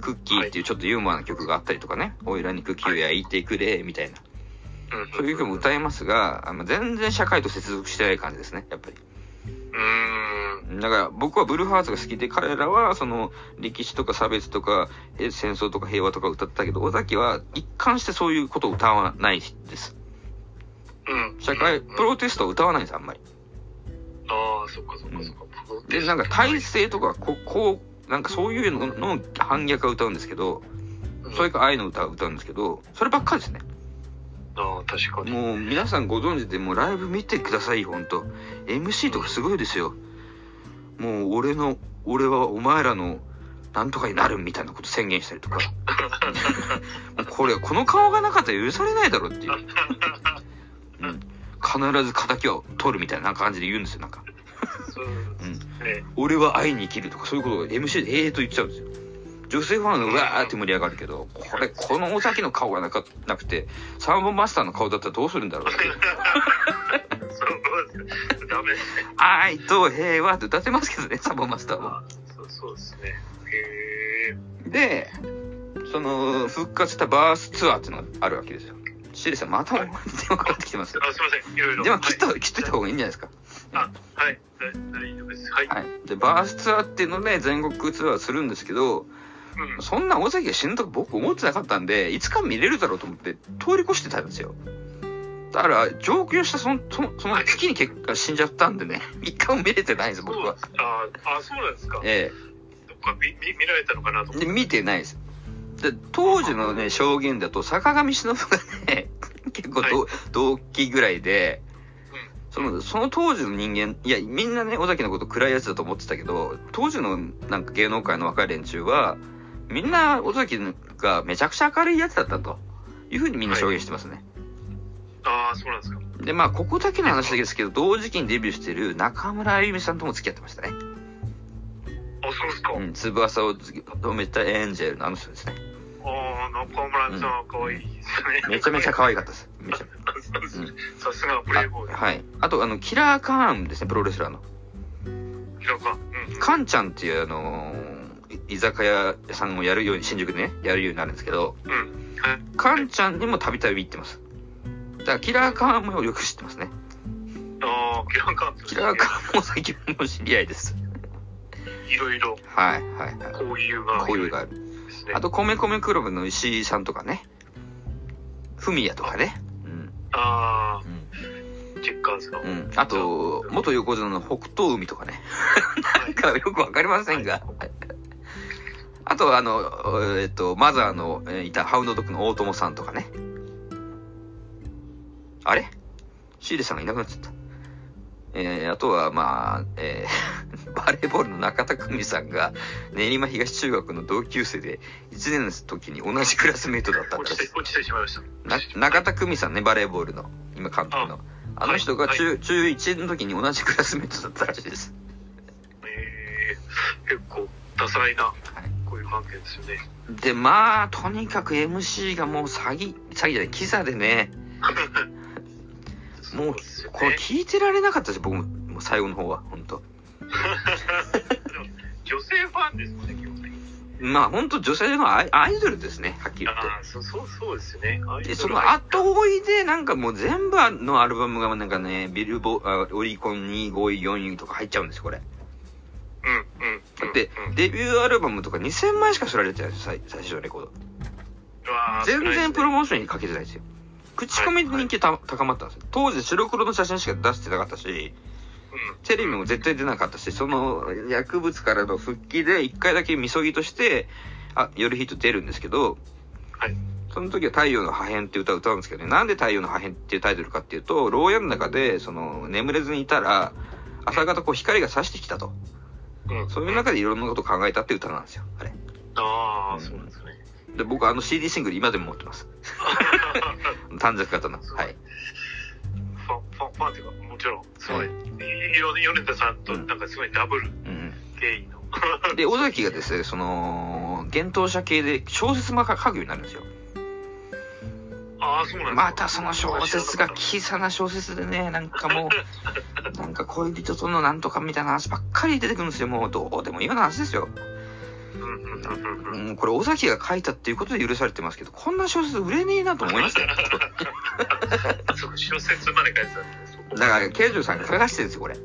クッキーっていうちょっとユーモアな曲があったりとかね、おいらにクッキーを焼いてくれ、みたいな。うん、そういう曲も歌えますが、あの全然社会と接続してない感じですね、やっぱり。うーん。だから僕はブルーハーツが好きで、彼らはその歴史とか差別とかえ戦争とか平和とか歌ったけど、尾崎は一貫してそういうことを歌わないです。うん。社会、うんプロテストは歌わないんです、あんまり。ああ、そっかそっかそっか。で、なんか体制とか、ここう、なんかそういうのの反逆は歌うんですけど、それか愛の歌を歌うんですけど、そればっかりですね。ああ、確かに。もう皆さんご存知で、もうライブ見てください、ほんと。MC とかすごいですよ。もう俺の、俺はお前らのなんとかになるみたいなこと宣言したりとか。もうこれ、この顔がなかったら許されないだろうっていう。うん。必ず仇を取るみたいな感じで言うんですよ、なんか。そううん。ね。俺は愛に生きるとかそういうことを MC でええと言っちゃうんですよ。女性ファンがうわーって盛り上がるけど、これ、この尾崎の顔がなかなくて、サーモンマスターの顔だったらどうするんだろう。ダメですね。愛と平和って歌ってますけどね、サーモンマスターは。そうそうですね。へえ。で、その、復活したバースツアーっていうのがあるわけですよ。シリさん、また電話かかってきてますよ。あ、すみません。いろいろ。電話切っと、はい切っといた方がいいんじゃないですか。あ、はい。だ大丈夫です。はい。はい。で、バースツアーっていうので全国ツアーするんですけど、うん。そんな尾崎が死ぬとか僕思ってなかったんで、いつか見れるだろうと思って通り越してたんですよ。だから、上京したその、そのその月に結果死んじゃったんでね、一回も見れてないんです、僕は。ああ、そうなんですか。えどっか見見見られたのかなと思って。見てないです。で、当時のね、証言だと、坂上忍がね、結構同,、同期ぐらいで、その、その当時の人間、いや、みんなね、尾崎のこと暗いやつだと思ってたけど、当時のなんか芸能界の若い連中は、みんな尾崎がめちゃくちゃ明るいやつだったというふうにみんな証言してますね。ああ、そうなんですか。で、まあ、ここだけの話ですけど、同時期にデビューしてる中村あゆみさんとも付き合ってましたね。あ、そうですか。うん、翼を止めたエンジェルのあの人ですね。ああ、中村さんは可愛いですね。めちゃめちゃ可愛かったです。めちゃそうですうんさすがプレイボーイ。あはい。あと、あの、キラーカーンですね、プロレスラーの。なんか、うん。カンちゃんっていう、あのーい居酒屋さんをやるように、新宿でね、やるようになるんですけど、うん。はい。カンちゃんにもたびたび行ってます。だから、キラーカーンもよく知ってますね。ああ、キラーカーンキラーカーンも最近も知り合いです。いろいろはい、はい、はい。交友が。交友がある。ですね。あと、米米クラブの石井さんとかね。フミヤとかね。うん。あうん。あ、チェッカーズの。うん。あと、元横綱の北東海とかね。なんかよくわかりませんが。あと、あの、えっと、マザーのえーいたハウンドドッグの大友さんとかね。あれ？シーレさんがいなくなっちゃった。えー、あとは、まあ、えー、バレーボールの中田久美さんが、練馬東中学の同級生で、1年の時に同じクラスメイトだったんです落ちて、。落ちてしまいました。な中田久美さんね、バレーボールの、今監督の。あの人がはい中、中1の時に同じクラスメイトだったらしいです。えー、結構、多彩な、こういう関係ですよね。で、まあ、とにかく MC がもう詐欺、詐欺じゃない、キザでね、もうこれ聞いてられなかったです僕ももう最後の方は本当 女性ファンですもんね、基本的に。まあ本当女性のアイアイドルですねはっきり言ってああ、そう、そう、ですよね。アイドルで、その後追いで、なんかもう全部のアルバムがなんかね、ビルボ、あオリコン2位、5位、4位とか入っちゃうんですよ、これ。うん、うん。うんでうん、デビューアルバムとか2000枚しか売られてないんですよ、最最初のレコード。全然プロ少モーションにかけてないですよ。口コミで人気た高まったんですよ。当時白黒の写真しか出してなかったし、ないですねテレビも絶対出なかったし、その薬物からの復帰で一回だけみそぎとして、あ、夜ヒット出るんですけど、はい。その時は太陽の破片って歌を歌うんですけどね、なんで太陽の破片っていうタイトルかっていうと、牢屋の中で、その、眠れずにいたら、朝方こう光が差してきたと。うん。うん。そういう中でいろんなことを考えたって歌なんですよ、あれ。ああ、そうなんですね。で、僕あの CD シングル今でも持ってます。短冊型の。はい。ファン、ファン、ファンっていうか、もちろん、すごい、米田さんと、なんかすごいダブルうん。経緯の。で、尾崎がですね、その、幻冬者系で小説も書くようになるんですよ。またその小説が小さな小説でね、なんかもう、なんか恋人とのなんとかみたいな話ばっかり出てくるんですよ。もうどうでもいいような話ですよ。うんこれ尾崎が書いたっていうことで許されてますけど、こんな小説売れねえなと思いましたよ。小説まで書いてたんです。だから、慶城さんが書かしてるんですよ、これ。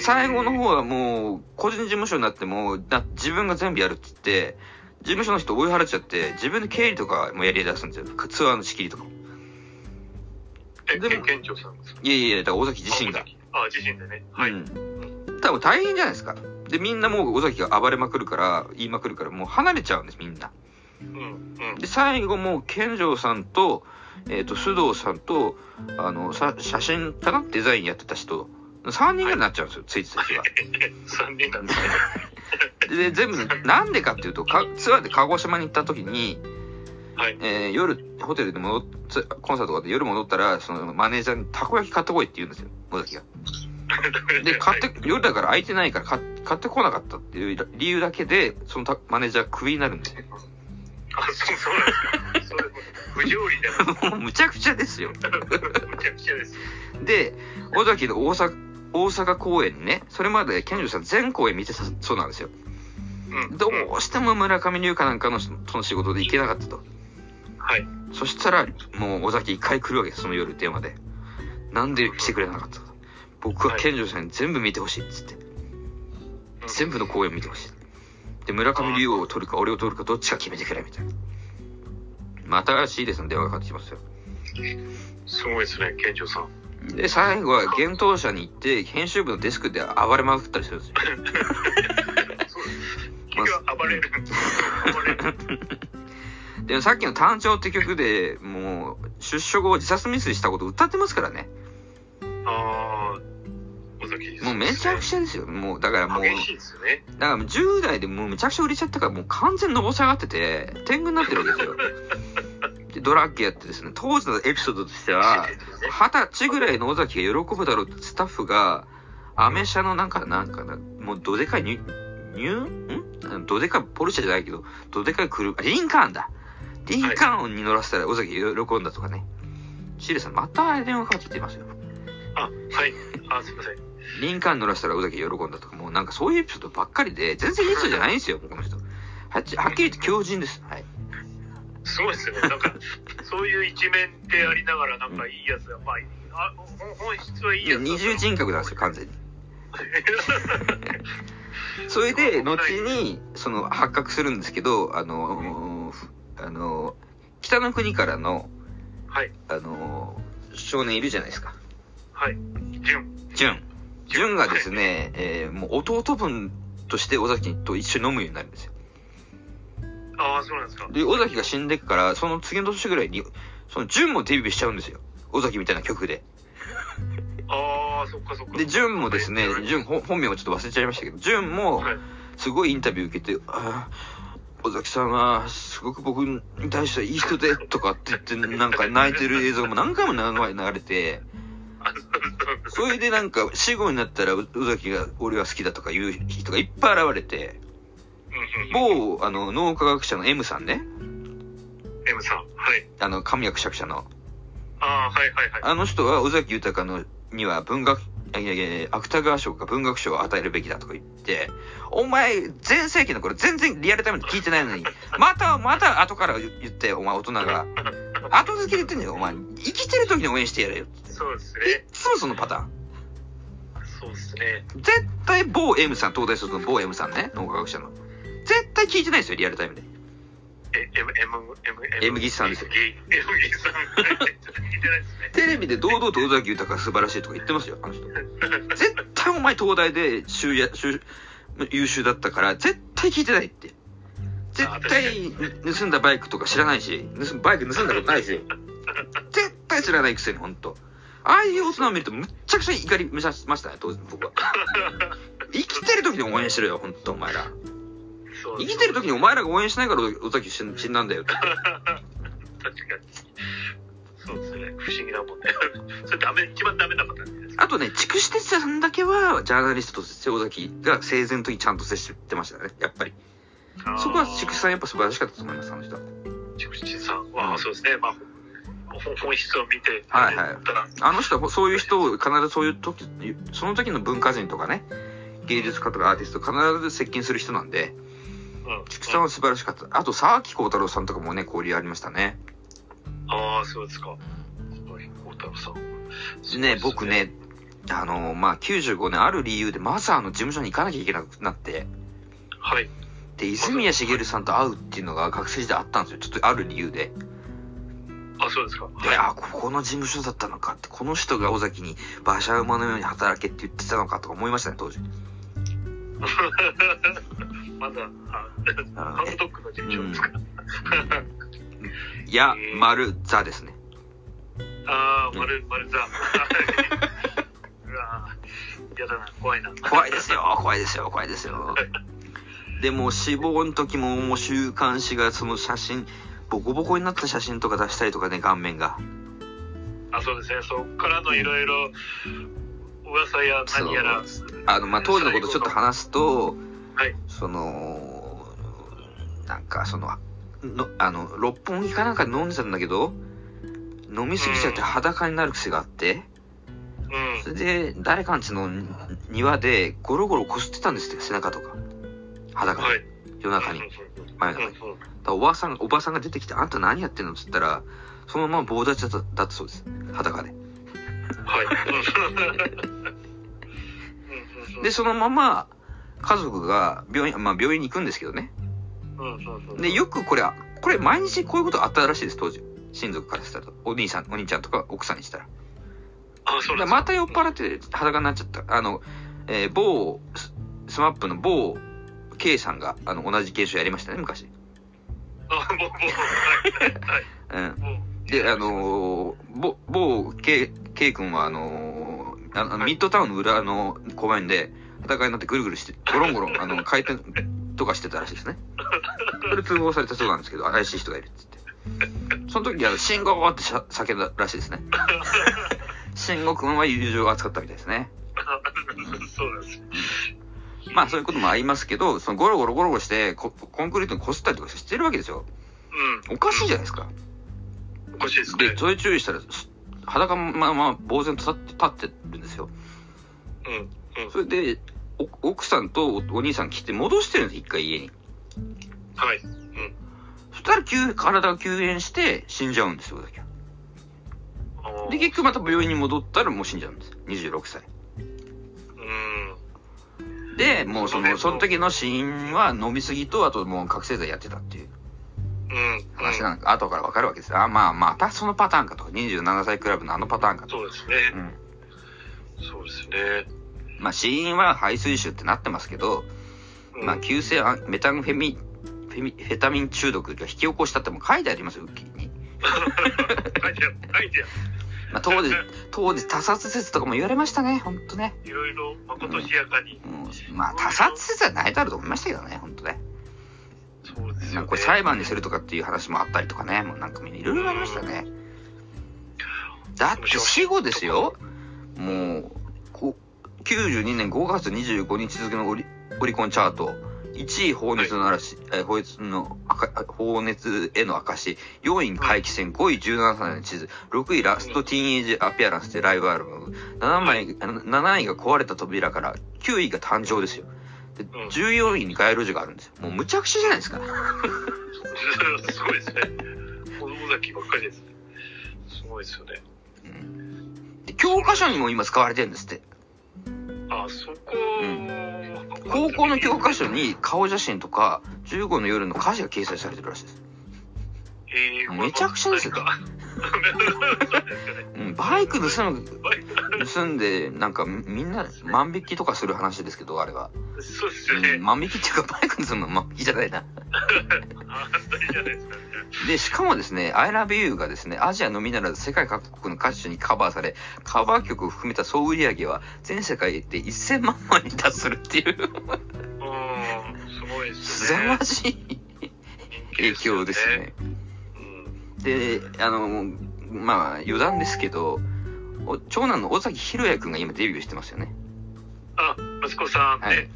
最後の方はもう、個人事務所になっても、な自分が全部やるって言って、事務所の人追い払っちゃって、自分で経理とかもやり出すんですよ。ツアーの仕切りとかも。え、でもけ県庁さんですか？いやいやいや、だから尾崎自身が。あ、自身でね。はい。うん。多分大変じゃないですか。で、みんなもう尾崎が暴れまくるから、言いまくるから、もう離れちゃうんです、みんな。うん、うん。で、最後もう、健城さんと、えっ、と、須藤さんと、あの、さ、写真かな？デザインやってた人、3人ぐらいになっちゃうんですよ、ついてた人が。3人なんですね。で、全部、なんでかっていうと、かツアーで鹿児島に行った時に、はい。えー夜、ホテルで戻っ、つコンサートとかで夜戻ったら、そのマネージャーにたこ焼き買ってこいって言うんですよ、尾崎が。で、買って、夜だから空いてないから買買ってこなかったっていう理由だけで、そのたマネージャークビになるんですよ。あ、そう、そうなんですか。不条理じゃないですか。もうむちゃくちゃですよ。むちゃくちゃです。で、尾崎の大阪、大阪公演にね、それまで健二さん全公演見てたそうなんですよ。うん。どうしても村上龍かなんかのその仕事で行けなかったと。はい。そしたら、もう尾崎一回来るわけです、その夜電話で。なんで来てくれなかったの僕は健二さんに全部見てほしいっつって。うん全部の公演見てほしい。で、村上龍を取るか俺を取るかどっちか決めてくれ、みたいな。また新しいですの電話がかかってきますよ。すごいですね、県庁さん。で、最後は幻冬舎に行って、編集部のデスクで暴れまくったりするんですよ。暴れる。暴れる。で、さっきの単調って曲で、もう、出所後自殺未遂したこと歌ってますからね。ああ。もうめちゃくちゃですよ。もう、だからもう、激しいですよね。だからもう10代でもうめちゃくちゃ売れちゃったから、もう完全にのぼ下がってて、天狗になってるわけですよ。で、ドラッグやってですね、当時のエピソードとしては、二十歳ぐらいの尾崎が喜ぶだろうってスタッフが、アメ車のなんか、なんかな、もうどでかいニュ、ニュん？どでかい、ポルシェじゃないけど、どでかい車、あリンカーンだ。リンカーンに乗らせたら尾崎が喜んだとかね。シレさん、また電話かかってきてますよ。あ、はい。あ、すみません。リンカーン乗らせたら尾崎が喜んだとか、もうなんかそういうエピソードばっかりで、全然いい人じゃないんですよ、この人。はっきはっきり言って強人です。はい。すごいですよね。なんか、そういう一面でありながら、なんかいいやつが、まあ、あほ本質はいいいややつだ二重人格なんですよ、完全に。それで、後に、その、発覚するんですけど、あのー、あのー、北の国からの、はい。あのー、少年いるじゃないですか。はい。純。純。純がですね、えー、もう弟分として尾崎と一緒に飲むようになるんですよ。ああ、そうなんですか。で、尾崎が死んでから、その次の年ぐらいに、その純もデビューしちゃうんですよ。尾崎みたいな曲で。ああ、そっかそっか。で、純もですね、純、ほ本名をちょっと忘れちゃいましたけど、純も、はい。すごいインタビュー受けて、ああ、尾崎さんは、すごく僕に対してはいい人で、とかって言って、なんか泣いてる映像も何回も流れて、あ それでなんか死後になったら尾崎が俺は好きだとか言う人がいっぱい現れて。某、あの、脳科学者の M さんね、M さん。はい。あの、神谷くしゃくしゃの、あああ、はいはいはい。あの人は尾崎豊のには文学、いやいや芥川賞か文学賞を与えるべきだとか言って、お前、全盛期の頃全然リアルタイムで聞いてないのに、また、また後から言って、お前大人が。後付けで言ってんだよ、お前。生きてる時に応援してやれよ。そうですいっね。つもそのパターン。そうですね。絶対某 M さん、東大卒の某 M さんね、脳科学者の。絶対聞いてないですよ、リアルタイムで。え、M、M、M、M ギスさんですよ M ギスさん。テレビで堂々と尾崎豊が素晴らしいとか言ってますよ、あの人。絶対お前東大で修や修優秀だったから、絶対聞いてないって。絶対盗んだバイクとか知らないし、盗んバイク盗んだことないし。絶対知らないくせに、ほんと。ああいう大人を見るとむっちゃくちゃ怒りましたね、当時僕は。生きてる時に応援しろよ、ほんと、お前ら。そう生きてる時にお前らが応援しないから尾崎死んだんだよって。確かに。そうですね。不思議なもんね。それダメ、一番ダメなパターンです。あとね、筑紫哲也さんだけは、ジャーナリストとして尾崎が生前の時ちゃんと接してましたね、やっぱり。そこは筑紫さんやっぱ素晴らしかったと思います、あの人は。筑紫さんは、そうですね。まあ、本本質を見て、はいはいあの人はそういう人を必ずそういう時、その時の文化人とかね、芸術家とかアーティスト必ず接近する人なんで、うん。筑紫さんは素晴らしかった。あと、沢木幸太郎さんとかもね、交流ありましたね。ああ、そうですか。すごい、大太郎さん。ね、僕ね、あの、まあ、95年ある理由でマザーの事務所に行かなきゃいけなくなって、はい。で、泉谷しげるさんと会うっていうのが学生時代あったんですよ。ちょっとある理由で。あ、そうですか。で、あ、ここの事務所だったのかって、この人が尾崎に馬車馬のように働けって言ってたのかとか思いましたね、当時。まだ、あ、ハンドドッグの事務所ですか？いや、丸座ですね。ああ、丸、丸座。うわーやだな、怖いな。怖いですよ、怖いですよ、怖いですよ。でも、死亡の時も、もう週刊誌がその写真、ボコボコになった写真とか出したりとかね、顔面が。あ、そうですね。そっからのいろいろ、噂や何やら。あの、まあ、当時のことちょっと話すと、はい。その、なんかその、のあの、六本木かなんかで飲んでたんだけど、飲みすぎちゃって裸になる癖があって、うん。それで、誰かんちの庭でゴロゴロこすってたんですって、背中とか。裸で、はい。夜中に。真夜中に。おばさん、おばさんが出てきて、あんた何やってんのって言ったら、そのまま棒立ちだっただったそうです。裸で。はい。で、そのまま、家族が病院、まあ病院に行くん。ですけどね。で、よくこれ、これ毎日こういうことあったらしいです、当時。親族からしたら。お兄さん、お兄ちゃん。とか奥さん。にしたら。あ、そうなん。ですかでまた酔っ払って裸になっちゃった。あの、えー某、ススマップの某 K さん。が、あの、同じ現象やりましたね、昔。あ、もう、もう、はい。はい。うん。で、あのー、某、某 K、K 君は、あのーあの、ミッドタウンの裏の公園で、裸になってぐるぐるして、ゴロンゴロン、あの、回転とかしてたらしいですね。それ通報されたそうなんですけど、怪しい人がいるって言って。その時は、信号ってしゃ叫んだらしいですね。慎吾君は友情を扱ったみたいですね。そうです。まあそういうこともありますけど、そのゴロゴロゴロゴロしてコ、コンクリートにこすったりとかしてるわけですよ。うん。おかしいじゃないですか。おかしいですねで、。それ注意したら、す裸のまま呆然と立って立ってるんですよ。うん。うん。それで、お奥さんとおお兄さん来て戻してるんです、一回家に。はい。うん。そしたら急、体が急変して死んじゃうんですよ、で、結局また病院に戻ったらもう死んじゃうんです。26歳。うん。で、もうその、その時の死因は飲みすぎと、あともう覚醒剤やってたっていううん。話なんか、後からわかるわけですよ。あ、まあ、またそのパターンかと。27歳クラブのあのパターンかと。そうですね。うん。そうですね。まあ、死因は排水臭ってなってますけど、うんまあ、急性メタンフェミ、フェミ、フェタミン中毒が引き起こしたってもう書いてありますよ、ウッキーに。書いてある。書いてある。まあ、当時、当時他殺説とかも言われましたね、ほんとね。いろいろ、まことしやかに。うん、まあ、他殺説はないだろうと思いましたけどね、ほんとね。そうですよね。まあこれ裁判にするとかっていう話もあったりとかね、もうなんかいろいろありましたね。だって死後ですよ、もう、こ92年5月25日付のオリオリコンチャート、1位放熱の嵐、えー放熱の赤、放熱への証、4位回帰戦、5位17歳の地図、6位ラストティーンエイジアピアランスでライブアルバム、7, 枚7位が壊れた扉から、9位が誕生ですよ。でうん14位に街路樹があるんですよ。もうむちゃくちゃじゃないですか。すごいですね。子供崎ばっかりですね。すごいですよね。うんで教科書にも今使われてるんですって。あ、そこ、高校の教科書に顔写真とか、15の夜の歌詞が掲載されてるらしいです。えーめちゃくちゃですようん、バイク盗む、盗んで、なんかみんな万引きとかする話ですけど、あれは。そうですよねうん、。万引きっていうかバイク盗むのは万引きじゃないな。あ当たりじゃないですか。で、しかもですね、I love you がですね、アジアのみならず世界各国の歌手にカバーされ、カバー曲を含めた総売り上げは全世界で1000万枚に達するっていう、うん、すごいです凄ね。まじい影響ですね。うん。で、あの、まあ、余談ですけど、お長男の尾崎裕也くんが今デビューしてますよね。あ、息子さんはいね、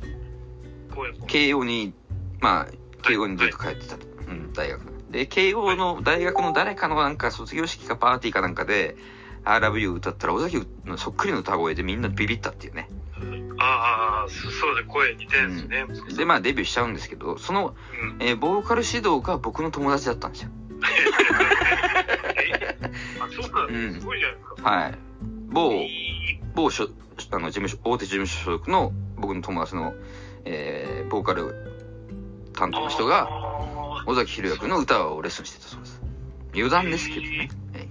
こういう慶応に、まあ、慶応にずっと通ってたと。うん、大学。で、慶応の大学の誰かのなんか卒業式かパーティーかなんかで、I love you 歌ったら尾崎のそっくりの歌声でみんなビビったっていうね。ああ、そそうで声似てるんですね、息子さんで、まあデビューしちゃうんですけど、その、うんえーボーカル指導が僕の友達だったんですよ。えあ、そうなんうんです。すごいじゃないですか。はい。某、某所、あの、事務所、大手事務所所属の僕の友達の、えーボーカル担当の人が、あ尾崎裕也君の歌をレッスンしてたそうです。余談ですけどね。はい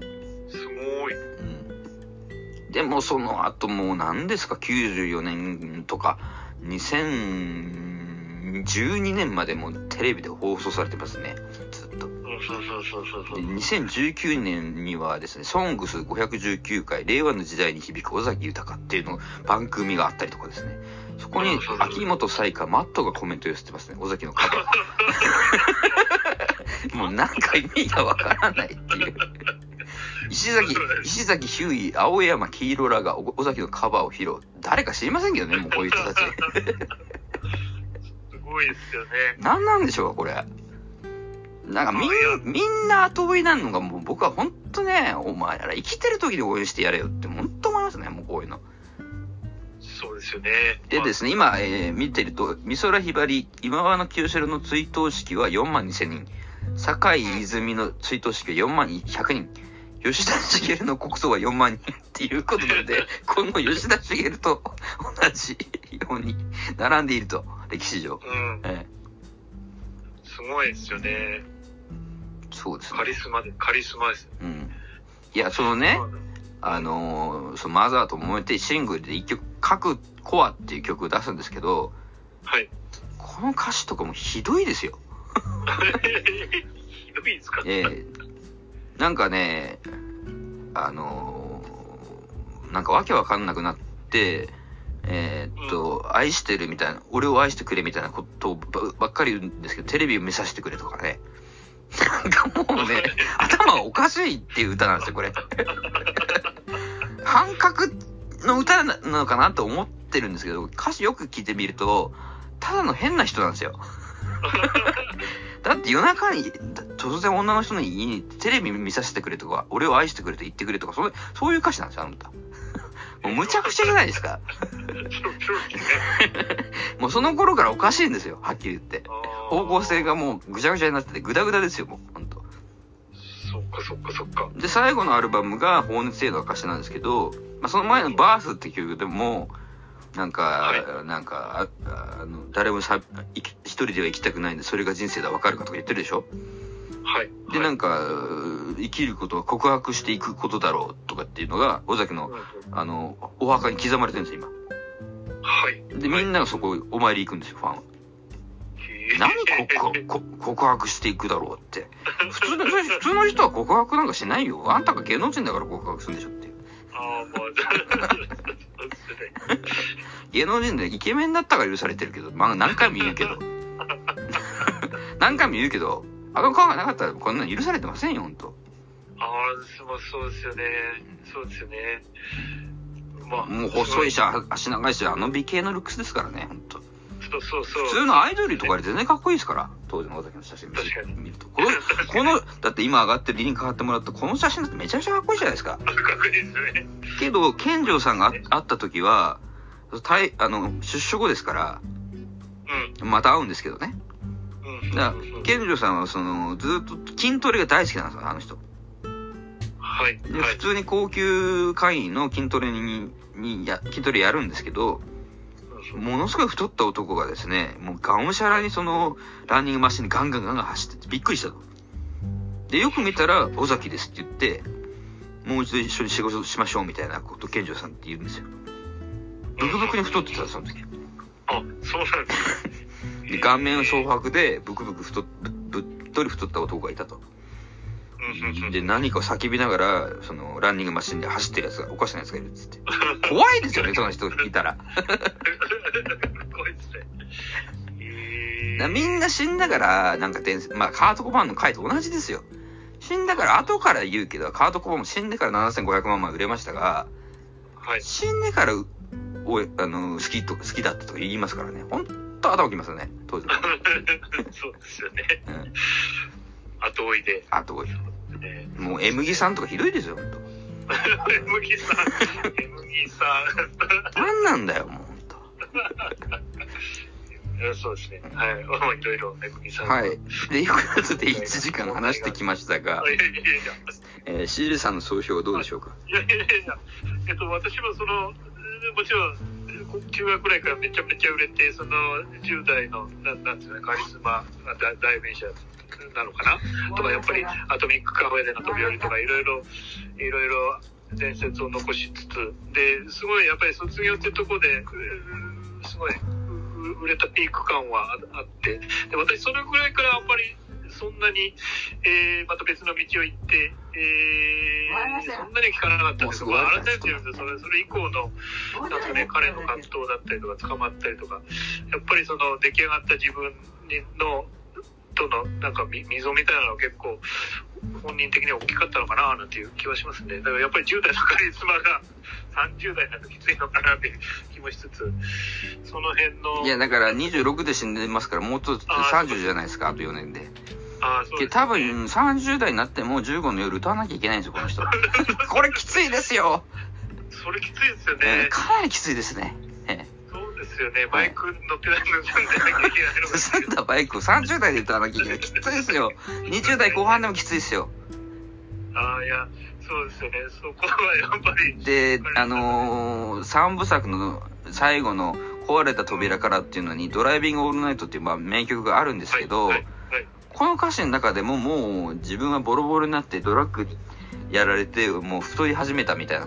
ーすごい。うんでもその後もう何ですか、94年とか、2012年までもテレビで放送されてますね。ずっと。うんそうそうそうそうそうで。2019年にはですね、ソングス519回、令和の時代に響く尾崎豊っていうの番組があったりとかですね。そこに秋元才加、マットがコメント寄せてますね、尾崎のカバー。もうなんか意味がわからないっていう。石崎、石崎、ヒューイ、青山、黄色らが尾尾崎のカバーを披露。誰か知りませんけどね、もうこういう人たち。すごいですよね。何なんでしょうか、これ。なんかみんみんな後追いなのがもう僕は本当ね、お前ら生きてる時に応援してやれよって本当思いますね、もうこういうの。そうですよね。でですね、今、えー見てると、美空ひばり、今川の清志郎の追悼式は4万2000人。坂井泉の追悼式は4万100人。吉田茂の国葬は4万人っていうことなので、この吉田茂と同じように並んでいると、歴史上。うん。えすごいですよね。ーそうですね。カリスマで、カリスマです。うん。いや、そのね、あのーそのマザーと燃えてシングルで一曲、各コアっていう曲を出すんですけど、はい。この歌詞とかもひどいですよ。ひどいですか？ええなんかね、あのーなんかわけわかんなくなって、えーっと、愛してるみたいな、俺を愛してくれみたいなことばばっかり言うんですけど、テレビを見させてくれとかね。なんかもうね、頭がおかしいっていう歌なんですよ、これ。半角の歌なのかなと思ってるんですけど、歌詞よく聞いてみると、ただの変な人なんですよ。だって夜中にだ突然女の人の家にテレビ見させてくれとか、俺を愛してくれと言ってくれとか、それそういう歌詞なんですよ、あの歌。もうむちゃくちゃじゃないですか。もうその頃からおかしいんですよ、はっきり言って。方向性がもうぐちゃぐちゃになってて、ぐだぐだですよ、もう、ほんと。そっかそっかそっか。で、最後のアルバムが、放熱への証なんですけど、まあ、その前のバースって曲でも、なんか、はなんか、ああの、誰もさ、一人では生きたくないんで、それが人生だ、わかるかとか言ってるでしょ？はい。で、はいなんか、生きることは告白していくことだろうとかっていうのが、尾崎の、うんあの、お墓に刻まれてるんですよ、はい。今。で、みんながそこ、お参り行くんですよ、ファンは。何告 こ告白していくだろうって。普通の、普通の人は告白なんかしないよ。あんたが芸能人だから告白するんでしょっていう。ああ、まあ。芸能人でイケメンだったから許されてるけど、まあ何回も言うけど。何回も言うけど、あの顔がなかったらこんなの許されてませんよ、ほんと。ああ、まあそうですよね。そうですよね。まあ、もう細いし、あ足長いし、あの美形のルックスですからね、ほんと。そうそうそう。普通のアイドルとかより全然かっこいいですから、当時の尾崎の写真見ると。この、この、だって今上がってるリンク貼ってもらったこの写真だってめちゃくちゃかっこいいじゃないですか。かっこいいですね。けど、健丈さんがあ会った時は、対あの、出所後ですから、うん。また会うんですけどね。うん。だから健丈さんはその、ずっと筋トレが大好きなんですよ、あの人。はい。で、はい普。通に高級会員の筋トレに、にや、筋トレやるんですけど、ものすごい太った男がですね、もうがむしゃらにその、ランニングマシンにガンガンガンガン走っててびっくりしたと。で、よく見たら、尾崎ですって言って、もう一度一緒に仕事しましょうみたいなこと、健丈さんって言うんですよ。ブクブクに太ってた、その時。あ、そうなんですね。で、顔面蒼白で、ブクブク太っ、ぶぶっとり太った男がいたと。で、何かを叫びながら、その、ランニングマシンで走ってるやつが、おかしなやつがいるっつって。怖いですよね、その人いたら。怖いですね。みんな死んだから、なんかまあ、カート・コバーンの回と同じですよ。死んだから、後から言うけど、カート・コバーンも死んでから7500万枚売れましたが、はい。死んでから、おあの、好きと、好きだったとか言いますからね。ほんと頭きますよね、当時の。そうですよね。うん。後追いで。あと、ね、もう、M ギさんとかひどいですよ、ほんと。ギさん、M ギさなんなんだよ、もう、ほん。そうですね。はい。まあいろいろさん。はい。で、いうことで1時間話してきましたが。えー、シールさんの総評はどうでしょうか？いやいやいやいや、えっと、私もその、もちろん、中学ぐらいからめちゃめちゃ売れて、その、10代の、なんなんていうの、カリスマ、代弁者なのかな？とか、やっぱり、アトミックカフェでの飛び降りとか、いろいろ、いろいろ伝説を残しつつ、で、すごい、やっぱり卒業ってとこで、すごい、売れたピーク感はああって、で、私それぐらいからあんまり、そんなに、えー、また別の道を行って、えー、そんなに聞かなかったんです。けど、もうすごい。改めて言うと、それ、それ以降の、なんかね、彼の葛藤だったりとか、捕まったりとか、やっぱりその出来上がった自分にの、との、なんかみ溝みたいなのが結構、本人的には大きかったのかな、なんていう気はしますね。だからやっぱり10代のカリスマが30代になるときついのかなっていう気もしつつ、その辺の、いや、だから26で死んでますから、もうちょっと30じゃないですか、あと4年で。あーそう多分30代になっても15の夜歌わなきゃいけないんですよ、この人。これきついですよ。それきついですよね。えーかなりきついですね。えそうですよね。バイク乗ってないの盗んでなきゃいけないのが。ー盗んだバイクを30代で歌わなきゃいけない。きついですよ。20代後半でもきついですよ。ああ、いや、そうですよね。そこはやっぱり。で、あのー、3部作の最後の壊れた扉からっていうのに、ドライビングオールナイトっていうまあ名曲があるんですけど、はい、はいはいこの歌詞の中でももう自分はボロボロになってドラッグやられてもう太り始めたみたいな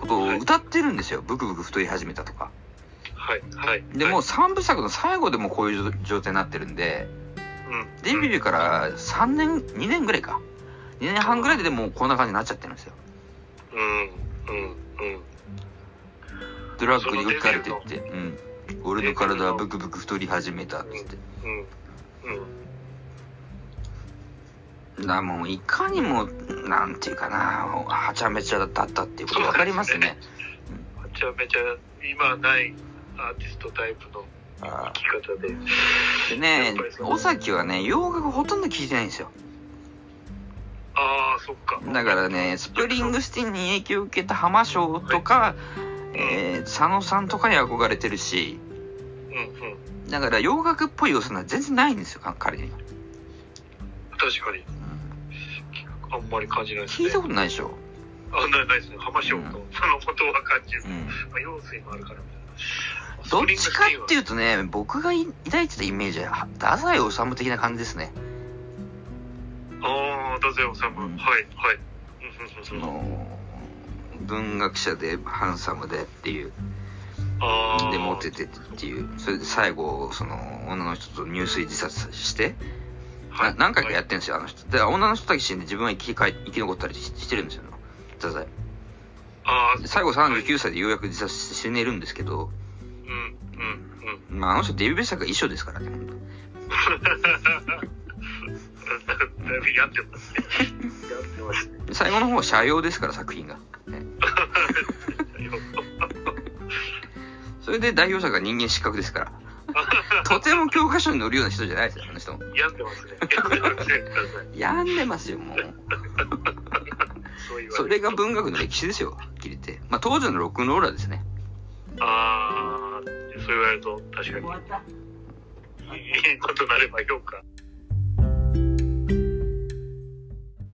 ことを歌ってるんですよ。ブクブク太り始めたとか。はい、はい。で、もうはい3部作の最後でもこういう状態になってるんで、うんデビューから3年、2年ぐらいか。2年半ぐらいでもうこんな感じになっちゃってるんですよ。うん、うん、うん。ドラッグに打たれてって、うん。俺の体はブクブク太り始めたっつって。うん、うん。だからもういかにも、なんていうかな、はちゃめちゃだったっていうことわかりますね。めちゃめちゃ、今ないアーティストタイプのあ生き方で。ーでね尾崎はね、洋楽ほとんど聴いてないんですよ。ああ、そっか。だからね、スプリングスティンに影響を受けた浜翔とか、えー佐野さんとかに憧れてるし、うん、うん。だから洋楽っぽい要素なんて全然ないんですよ、か彼には。確かに。あんまり感じないですね。聞いたことないでしょ。あ、ないないですね。浜翔と、うんそのことは感じる。うん。まあ、用水もあるからみたいな。どっちかってう。いうとね、僕が抱いてたイメージは、太宰治的な感じですね。ああ、太宰治。うんはい、はい。うんその、文学者でハンサムでっていう、ああ。でモテてっていう、それで最後、その、女の人と入水自殺して、は何回かやってるんですよ、あの人。で、女の人だけ死んで自分は生き返生き残ったりししてるんですよ、太宰。あ最後39歳でようやく自殺して死ねるんですけど、うん、うん、うん。まあ、あの人デビュー作が遺書ですからね、本当すね。病んでますね。最後の方は社用ですから、作品が。ね それで代表作が人間失格ですから。とても教科書に載るような人じゃないですよ、あの人も。病んでますね。病んでますよ、もう。それが文学の歴史ですよ、はっきり言って。まあ、当時のロックンローラーですね。ああ、そう言われると確かに。いいことなれば評価。